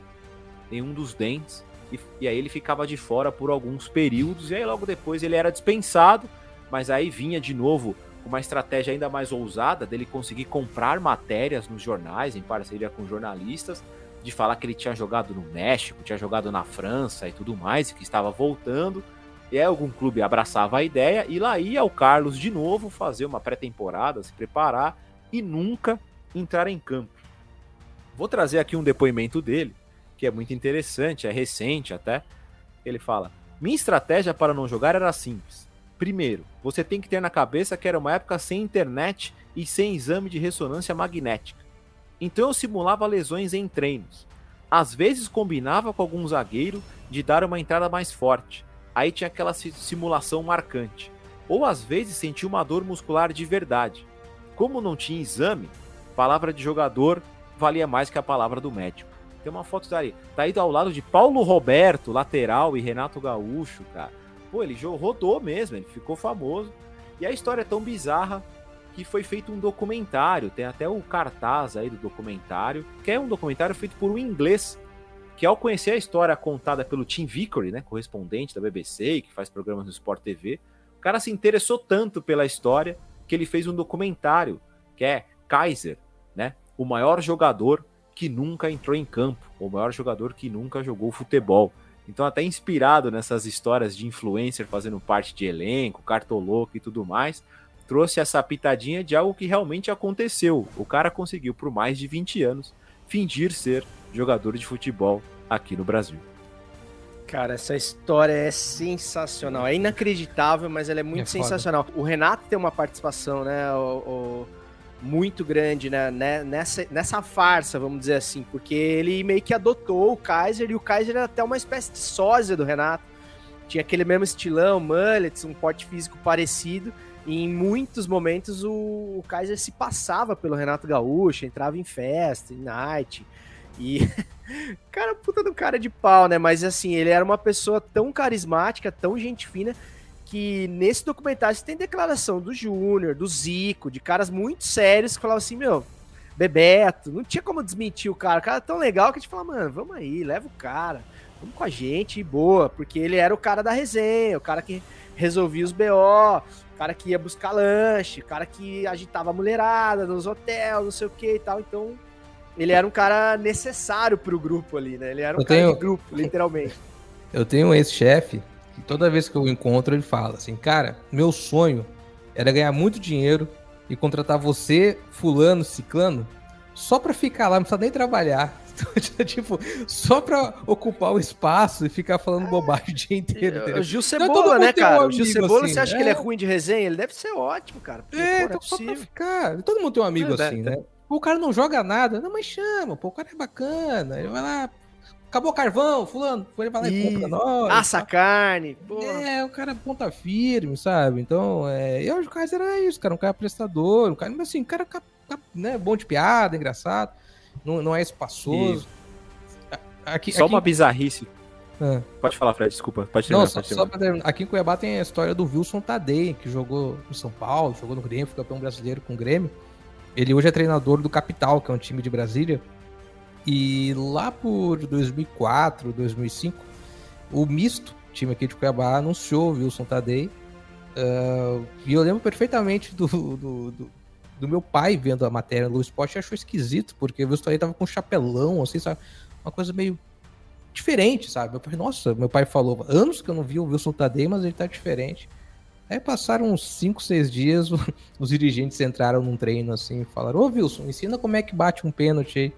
em um dos dentes e, e aí ele ficava de fora por alguns períodos, e aí logo depois ele era dispensado, mas aí vinha de novo uma estratégia ainda mais ousada dele conseguir comprar matérias nos jornais, em parceria com jornalistas, de falar que ele tinha jogado no México, tinha jogado na França e tudo mais, e que estava voltando. E aí algum clube abraçava a ideia, e lá ia o Carlos de novo fazer uma pré-temporada, se preparar e nunca entrar em campo. Vou trazer aqui um depoimento dele, que é muito interessante, é recente até. Ele fala: Minha estratégia para não jogar era simples. Primeiro, você tem que ter na cabeça que era uma época sem internet e sem exame de ressonância magnética. Então eu simulava lesões em treinos. Às vezes combinava com algum zagueiro de dar uma entrada mais forte. Aí tinha aquela si- simulação marcante. Ou às vezes sentia uma dor muscular de verdade. Como não tinha exame, palavra de jogador valia mais que a palavra do médico. Tem uma foto dali. Tá aí ao lado de Paulo Roberto, lateral, e Renato Gaúcho, cara. Pô, ele rodou mesmo, ele ficou famoso. E a história é tão bizarra que foi feito um documentário. Tem até o cartaz aí do documentário, que é um documentário feito por um inglês. Que ao conhecer a história contada pelo Tim Vickery, né, correspondente da BBC e que faz programas no Sport TV, o cara se interessou tanto pela história que ele fez um documentário que é Kaiser, né, o maior jogador que nunca entrou em campo, o maior jogador que nunca jogou futebol. Então, até inspirado nessas histórias de influencer fazendo parte de elenco, cartoloco e tudo mais, trouxe essa pitadinha de algo que realmente aconteceu. O cara conseguiu, por mais de 20 anos, fingir ser jogador de futebol aqui no Brasil. Cara, essa história é sensacional. É inacreditável, mas ela é muito É foda. sensacional. O Renato tem uma participação, né? o- o- muito grande né, né, nessa, nessa farsa, vamos dizer assim, porque ele meio que adotou o Kaiser e o Kaiser era até uma espécie de sósia do Renato. Tinha aquele mesmo estilão, mullets, um porte físico parecido. E em muitos momentos o, o Kaiser se passava pelo Renato Gaúcho, entrava em festa, em night. E cara, puta do cara de pau, né? Mas assim, ele era uma pessoa tão carismática, tão gente fina, que nesse documentário você tem declaração do Júnior, do Zico, de caras muito sérios que falavam assim, meu, Bebeto, não tinha como desmentir o cara. O cara é tão legal que a gente fala, mano, vamos aí, leva o cara, vamos com a gente, e boa, porque ele era o cara da resenha, o cara que resolvia os BO, cara que ia buscar lanche, cara que agitava a mulherada nos hotéis, não sei o que e tal. Então, ele era um cara necessário pro grupo ali, né? Ele era um Eu cara tenho- de grupo, literalmente. Eu tenho um ex-chefe que toda vez que eu encontro ele fala assim, cara, meu sonho era ganhar muito dinheiro e contratar você, fulano, ciclano, só pra ficar lá, não precisa nem trabalhar. Então, tipo, só pra ocupar o espaço e ficar falando bobagem o dia inteiro. O entendeu? Gil Não, todo Cebola, né, tem um cara? o Gil Cebola, assim, você acha que é. ele é ruim de resenha? Ele deve ser ótimo, cara. porque, É, pô, então só pra ficar. Todo mundo tem um amigo É, assim, né? O cara não joga nada. Não, mas chama, pô, o cara é bacana. Ele vai lá, acabou o carvão, fulano. Ele vai lá e compra Isso. nós. Assa a carne, pô. É, o cara ponta firme, sabe? Então, é, eu acho que o Kaiser era isso, cara, um cara prestador, um cara, mas assim, um cara ca- ca- né, bom de piada, engraçado, não, não é espaçoso. Aqui, Só aqui- uma bizarrice. Ah. Pode falar, Fred, desculpa. Pode Não, terminar, só, pode só pra terminar. Aqui em Cuiabá tem a história do Wilson Tadei, que jogou no São Paulo, jogou no Grêmio, foi campeão brasileiro com o Grêmio. Ele hoje é treinador do Capital, que é um time de Brasília. E lá por 2004, 2005, o Misto, time aqui de Cuiabá, anunciou o Wilson Tadei. Ah, e eu lembro perfeitamente do, do, do- do meu pai vendo a matéria no Sport achou esquisito, porque Wilson Tadei tava com um chapelão, assim, sabe? Uma coisa meio diferente, sabe? Eu falei, nossa, meu pai falou, anos que eu não vi o Wilson Tadei, mas ele tá diferente. Aí passaram uns 5, 6 dias, os dirigentes entraram num treino assim e falaram, ô Wilson, ensina como é que bate um pênalti aí.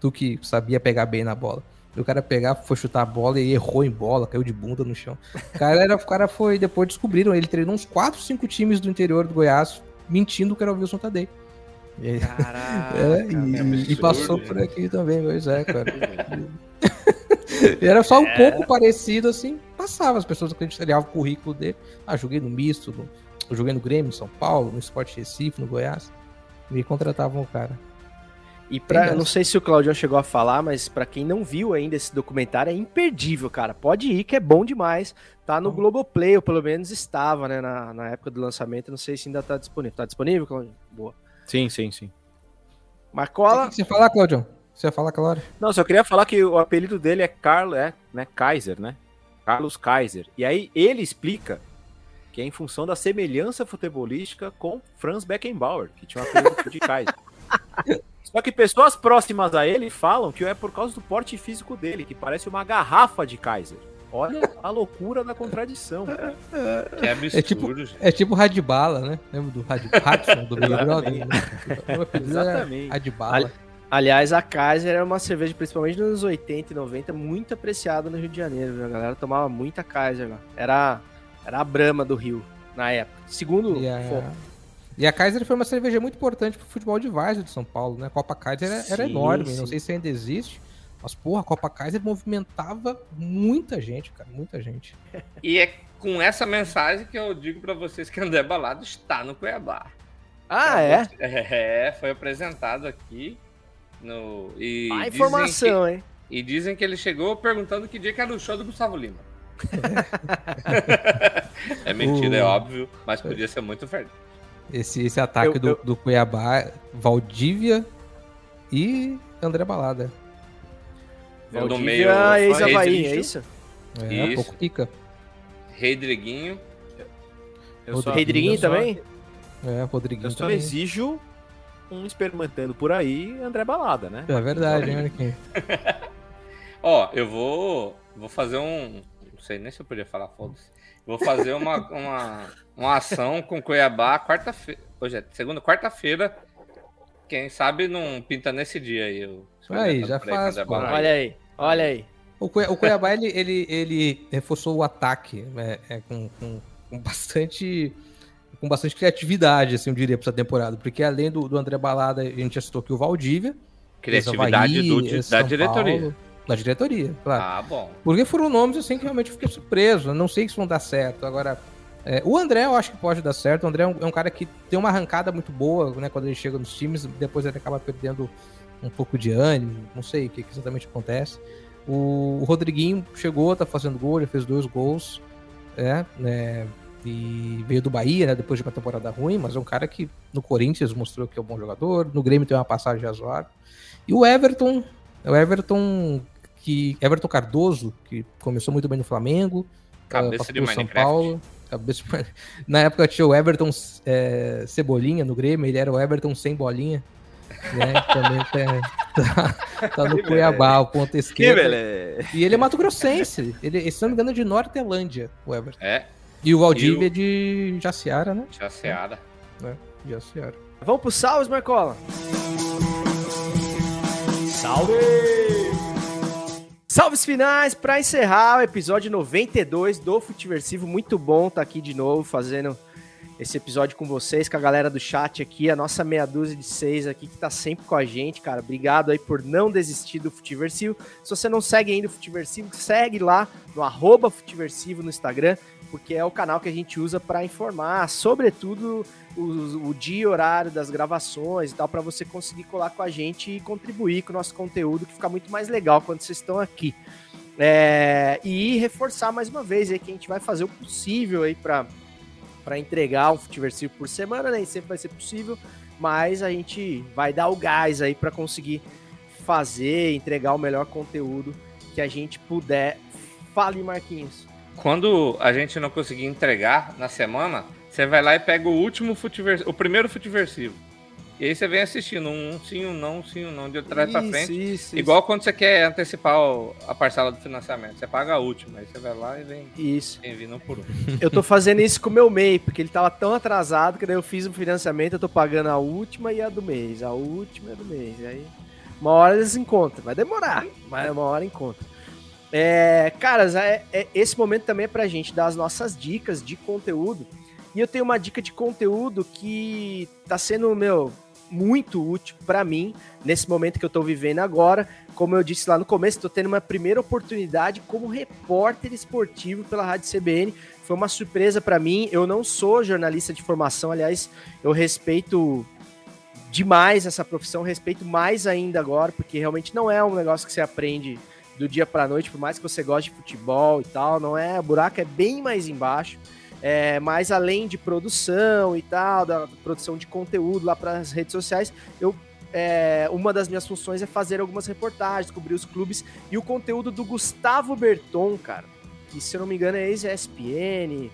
Tu que sabia pegar bem na bola. E o cara pegar, foi chutar a bola e errou em bola, caiu de bunda no chão. O cara, era, o cara foi, depois descobriram, ele treinou uns 4, 5 times do interior do Goiás, mentindo que era o Wilson Tadei. E- Caraca. é, que e, absurdo, e passou por aqui também, pois é, cara. E Era só um pouco parecido, assim, passava, as pessoas acreditavam o currículo dele. Ah, joguei no misto, no, eu joguei no Grêmio, em São Paulo, no Sport Recife, no Goiás. E contratavam o cara. E eu não sei se o Claudião chegou a falar, mas pra quem não viu ainda esse documentário, é imperdível, cara. Pode ir, que é bom demais. Tá no Bom. Globoplay, ou pelo menos estava, né, na, na época do lançamento. Não sei se ainda tá disponível. Tá disponível, Claudião? Boa. Sim, sim, sim. Marcola, O que você ia falar, Claudião? Você ia falar, Claudio? Não, só queria falar que o apelido dele é Carlos, é, né, Kaiser, né? Carlos Kaiser. E aí ele explica que é em função da semelhança futebolística com Franz Beckenbauer, que tinha um apelido de Kaiser. Só que pessoas próximas a ele falam que é por causa do porte físico dele, que parece uma garrafa de Kaiser. Olha a loucura da contradição. Que absurdo, É tipo- gente. É tipo Radibala, né? Lembra do Rad- Radson, do Big Brother? Né? O apelido era Exatamente. Radibala. aliás, a Kaiser era uma cerveja, principalmente nos anos 80 e 90, muito apreciada no Rio de Janeiro. viu? A galera tomava muita Kaiser lá. Era, era a Brahma do Rio, na época. Segundo, E a, e a Kaiser foi uma cerveja muito importante pro futebol de várzea de São Paulo, né? A Copa Kaiser era, era Sim, enorme, sim. não sei se ainda existe. Mas, porra, a Copa Kaiser movimentava muita gente, cara, muita gente. E é com essa mensagem que eu digo pra vocês que André Balado está no Cuiabá. Ah, é? É, foi apresentado aqui. No, e A dizem informação, hein? que- e dizem que ele chegou perguntando que dia que era o show do Gustavo Lima. é mentira, é óbvio, mas podia ser muito verdade. Esse, esse ataque Eu- do, eu- do Cuiabá, Valdívia e André Balada. No Valdívia, meio, ex-Havaí, Redrigo, é isso? É, Isso. pouco pica. Redriguinho. Eu só, Redriguinho eu só- também? É, Rodriguinho Eu só também. exijo um experimentando por aí André Balada, né? É verdade, hein, Anakin? Ó, eu vou, vou fazer um. Não sei nem se eu podia falar, foda-se. Vou fazer uma, uma, uma ação com Cuiabá quarta-feira. Hoje é segunda, quarta-feira. Quem sabe não pinta nesse dia aí. o Aí, já com faz. Olha aí, olha aí. O, Cui- o Cuiabá, ele, ele, ele reforçou o ataque é, é, com, com, com bastante com bastante criatividade, assim, eu diria, pra essa temporada. Porque além do, do André Balada, a gente já citou aqui o Valdívia. Criatividade ex-Havaí, do, da diretoria. Paulo, da diretoria, claro. Ah, bom. Porque foram nomes assim que realmente eu fiquei surpreso. Eu não sei se vão dar certo. Agora, é, o André eu acho que pode dar certo. O André é um, é um cara que tem uma arrancada muito boa, né? Quando ele chega nos times, depois ele acaba perdendo um pouco de ânimo. Não sei o que, que exatamente acontece. O, o Rodriguinho chegou, tá fazendo gol, já fez dois gols. É, né? E veio do Bahia, né? Depois de uma temporada ruim, mas é um cara que no Corinthians mostrou que é um bom jogador. No Grêmio tem uma passagem razoável. E o Everton, o Everton que Everton Cardoso, que começou muito bem no Flamengo, Cabeça passou de São Minecraft. Paulo. Cabeça de- Na época tinha o Everton é, Cebolinha no Grêmio, ele era o Everton sem bolinha. Né? Também tá, tá- tá no Que Cuiabá, o ponto beleza. E ele é Mato Grossense. Ele, se não me engano, é de Nortelândia, o Everton. É, E o Valdívia E o- é de Jaciara, né? já seara. Jaciara. Vamos pro salves, Marcola? Salve! Salves finais para encerrar o episódio 92 do Futiversivo. Muito bom estar aqui de novo fazendo esse episódio com vocês, com a galera do chat aqui, a nossa meia dúzia de seis aqui que tá sempre com a gente, cara. Obrigado aí por não desistir do Futiversivo. Se você não segue ainda o Futiversivo, segue lá no arroba Futiversivo no Instagram, porque é o canal que a gente usa para informar, sobretudo o, o dia e horário das gravações e tal, para você conseguir colar com a gente e contribuir com o nosso conteúdo, que fica muito mais legal quando vocês estão aqui. É, e reforçar mais uma vez aí que a gente vai fazer o possível aí para para entregar um Futiversivo por semana, nem sempre vai ser possível, mas a gente vai dar o gás aí para conseguir fazer, entregar o melhor conteúdo que a gente puder. Fale, Marquinhos. Quando a gente não conseguir entregar na semana, você vai lá e pega o último futiversivo, o primeiro futiversivo. E aí você vem assistindo um sim, um não, um sim, um não, de trás pra frente. Isso, Igual quando você quer antecipar a parcela do financiamento. Você paga a última, aí você vai lá e vem, Isso. vem vindo um por um. Eu tô fazendo isso com o meu MEI, porque ele tava tão atrasado que daí eu fiz o financiamento, eu tô pagando a última e a do mês. A última e a do mês. E aí, uma hora eles encontram. Vai demorar, mas uma hora encontra. É, caras, é, é- esse momento também é pra gente dar as nossas dicas de conteúdo. E eu tenho uma dica de conteúdo que tá sendo, meu, muito útil pra mim nesse momento que eu tô vivendo agora. Como eu disse lá no começo, tô tendo uma primeira oportunidade como repórter esportivo pela Rádio CBN. Foi uma surpresa pra mim. Eu não sou jornalista de formação, aliás, eu respeito demais essa profissão, respeito mais ainda agora, porque realmente não é um negócio que você aprende do dia pra noite, por mais que você goste de futebol e tal, não é, o buraco é bem mais embaixo. É, mas além de produção e tal, da produção de conteúdo lá para as redes sociais, eu é, uma das minhas funções é fazer algumas reportagens, cobrir os clubes e o conteúdo do Gustavo Berton, cara, que se eu não me engano é ex-ESPN,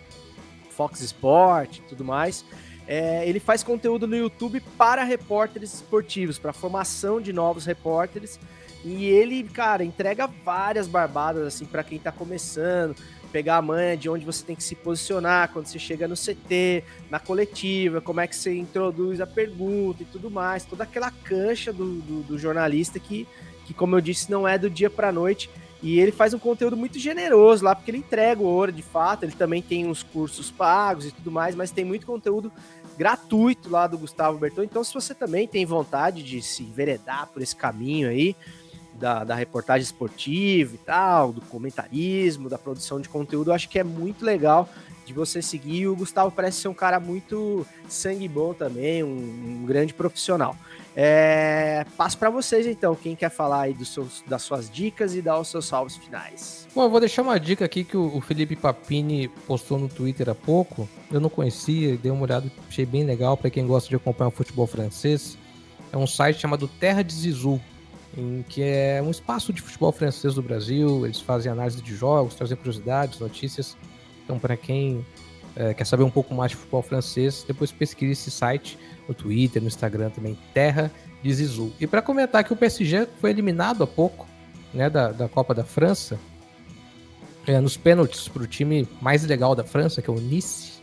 Fox Sport e tudo mais. É, ele faz conteúdo no YouTube para repórteres esportivos, para formação de novos repórteres. E ele, cara, entrega várias barbadas assim para quem tá começando, pegar a manha de onde você tem que se posicionar quando você chega no CT, na coletiva, como é que você introduz a pergunta e tudo mais, toda aquela cancha do, do, do jornalista que, que, como eu disse, não é do dia para noite. E ele faz um conteúdo muito generoso lá, porque ele entrega o ouro de fato. Ele também tem uns cursos pagos e tudo mais, mas tem muito conteúdo gratuito lá do Gustavo Berton. Então, se você também tem vontade de se enveredar por esse caminho aí, da, da reportagem esportiva e tal, do comentarismo, da produção de conteúdo, eu acho que é muito legal de você seguir. E o Gustavo parece ser um cara muito sangue bom também, um, um grande profissional. É, passo para vocês então, quem quer falar aí das suas dicas e dar os seus salvos finais. Bom, eu vou deixar uma dica aqui que o o Felipe Papini postou no Twitter há pouco. Eu não conhecia, dei uma olhada, achei bem legal para quem gosta de acompanhar o futebol francês. É um site chamado Terra de Zizou, em que é um espaço de futebol francês do Brasil. Eles fazem análise de jogos, trazem curiosidades, notícias. Então, para quem é, quer saber um pouco mais de futebol francês, depois pesquise esse site no Twitter, no Instagram também, Terra de Zizou. E para comentar que o PSG foi eliminado há pouco né, da, da Copa da França, é, nos pênaltis para o time mais legal da França, que é o Nice.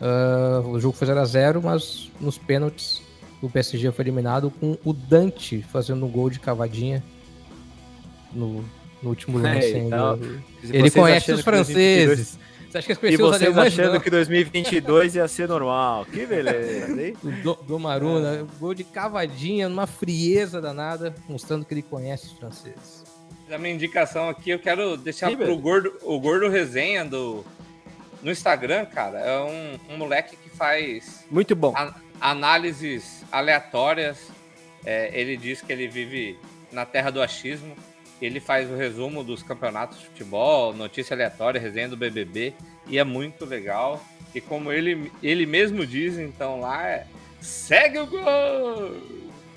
Ah, o jogo foi 0x0, mas nos pênaltis o PSG foi eliminado com o Dante fazendo um gol de cavadinha no, no último lance. É, ainda. então, Ele conhece os que 2022 franceses. Você acha que eles E conheciam os vocês alemães? achando Não. que 2022 ia ser normal. Que beleza, hein? O Do, Domaruna, gol de cavadinha, numa frieza danada, mostrando que ele conhece os franceses. Da minha indicação aqui, eu quero deixar Sim, pro gordo, o Gordo Resenha do, no Instagram, cara. É um, um moleque que faz Muito bom. a- análises aleatórias. É, ele diz que ele vive na terra do achismo. Ele faz o resumo dos campeonatos de futebol, notícia aleatória, resenha do BBB, e é muito legal. E como ele, ele mesmo diz, então lá é segue o gol!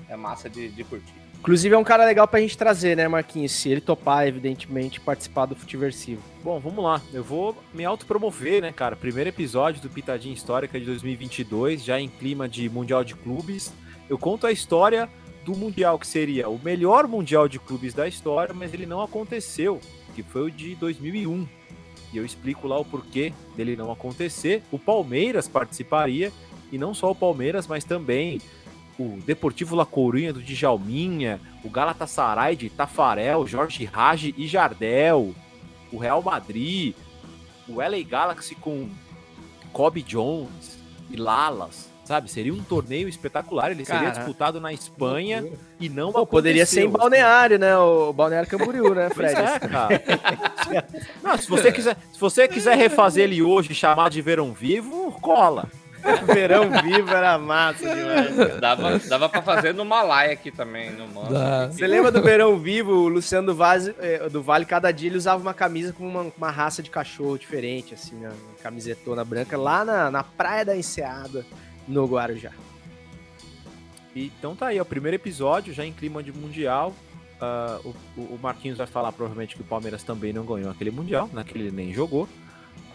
É massa de, de curtir. Inclusive é um cara legal pra gente trazer, né, Marquinhos? Se ele topar, evidentemente, participar do Futiversivo. Bom, vamos lá. Eu vou me autopromover, né, cara? Primeiro episódio do Pitadinha Histórica de 2022, já em clima de Mundial de Clubes. Eu conto a história do Mundial, que seria o melhor Mundial de Clubes da história, mas ele não aconteceu, que foi o de 2001. E eu explico lá o porquê dele não acontecer. O Palmeiras participaria, e não só o Palmeiras, mas também o Deportivo La Coruña do Djalminha, o Galatasaray de Tafarel, Jorge Rage e Jardel, o Real Madrid, o LA Galaxy com Kobe Jones e Lalas, sabe? Seria um torneio espetacular, ele seria disputado na Espanha e não Pô, poderia ser em Balneário, né? O Balneário Camboriú, né, Fred? é. Não, se você quiser, se você quiser refazer ele hoje e chamar de Verão Vivo, cola. Verão vivo era massa demais. Dava, dava pra fazer no Malaya aqui também, no Mano. Dá. Você lembra do Verão Vivo? O Luciano do Vale, eh, do vale cada dia ele usava uma camisa com uma, uma raça de cachorro diferente, assim, né? Uma camisetona branca, lá na, na Praia da Enseada, no Guarujá. E, então tá aí, é o primeiro episódio, já em clima de Mundial. Ah, o, o Marquinhos vai falar provavelmente que o Palmeiras também não ganhou aquele Mundial, naquele ele nem jogou.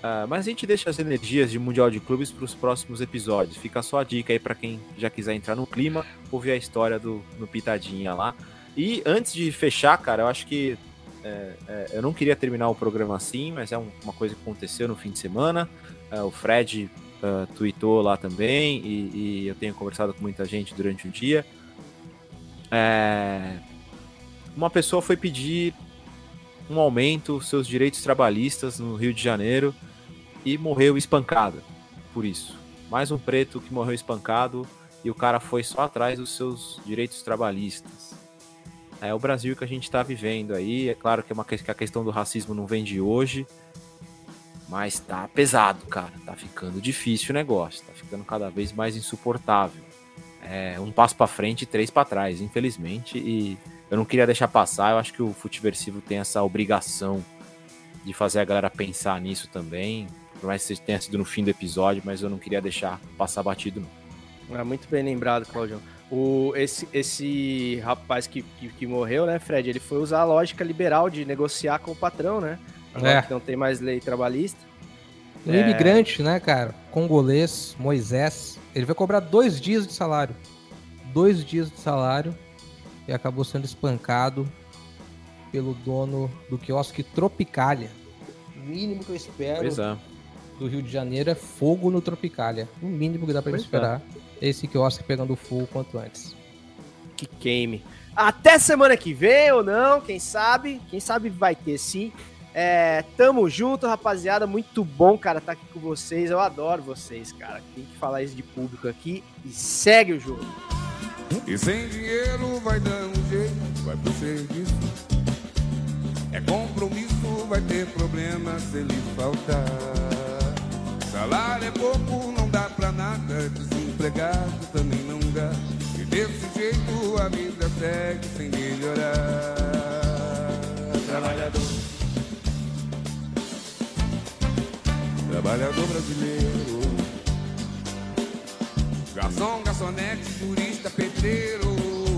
Ah, mas a gente deixa as energias de Mundial de Clubes para os próximos episódios. Fica só a dica aí para quem já quiser entrar no clima, ouvir a história do no Pitadinha lá. E antes de fechar, cara, eu acho que é, é, eu não queria terminar o programa assim, mas é um- uma coisa que aconteceu no fim de semana. É, o Fred uh, tweetou lá também e, e eu tenho conversado com muita gente durante o dia. É, uma pessoa foi pedir um aumento, seus direitos trabalhistas no Rio de Janeiro e morreu espancada por isso. Mais um preto que morreu espancado e o cara foi só atrás dos seus direitos trabalhistas. É o Brasil que a gente está vivendo aí. É claro que, é uma, que a questão do racismo não vem de hoje, mas tá pesado, cara. Tá ficando difícil o negócio. Tá ficando cada vez mais insuportável. É um passo para frente e três para trás, infelizmente. E eu não queria deixar passar. Eu acho que o Futiversivo tem essa obrigação de fazer a galera pensar nisso também. Por mais que tenha sido no fim do episódio, mas eu não queria deixar passar batido, não. É muito bem lembrado, Claudião. O, esse, esse rapaz que, que, que morreu, né, Fred? Ele foi usar a lógica liberal de negociar com o patrão, né? Agora É. que não tem mais lei trabalhista. Um imigrante, né, cara? Congolês, Moisés. Ele vai cobrar dois dias de salário. Dois dias de salário. E acabou sendo espancado pelo dono do quiosque Tropicália. O mínimo que eu espero Pois é. Do Rio de Janeiro é fogo no Tropicália. O mínimo que dá pra Pois é. esperar. É esse quiosque pegando fogo quanto antes. Que queime. Até semana que vem ou não, quem sabe? Quem sabe vai ter sim. É, tamo junto, rapaziada. Muito bom, cara, estar aqui com vocês. Eu adoro vocês, cara. Tem que falar isso de público aqui. E segue o jogo. E sem dinheiro vai dando jeito, vai pro serviço. É compromisso, vai ter problema se ele faltar. Salário é pouco, não dá pra nada. Desempregado também não dá. E desse jeito a vida segue sem melhorar. Trabalhador. Trabalhador brasileiro. Garçom, garçonete, jurista, pedreiro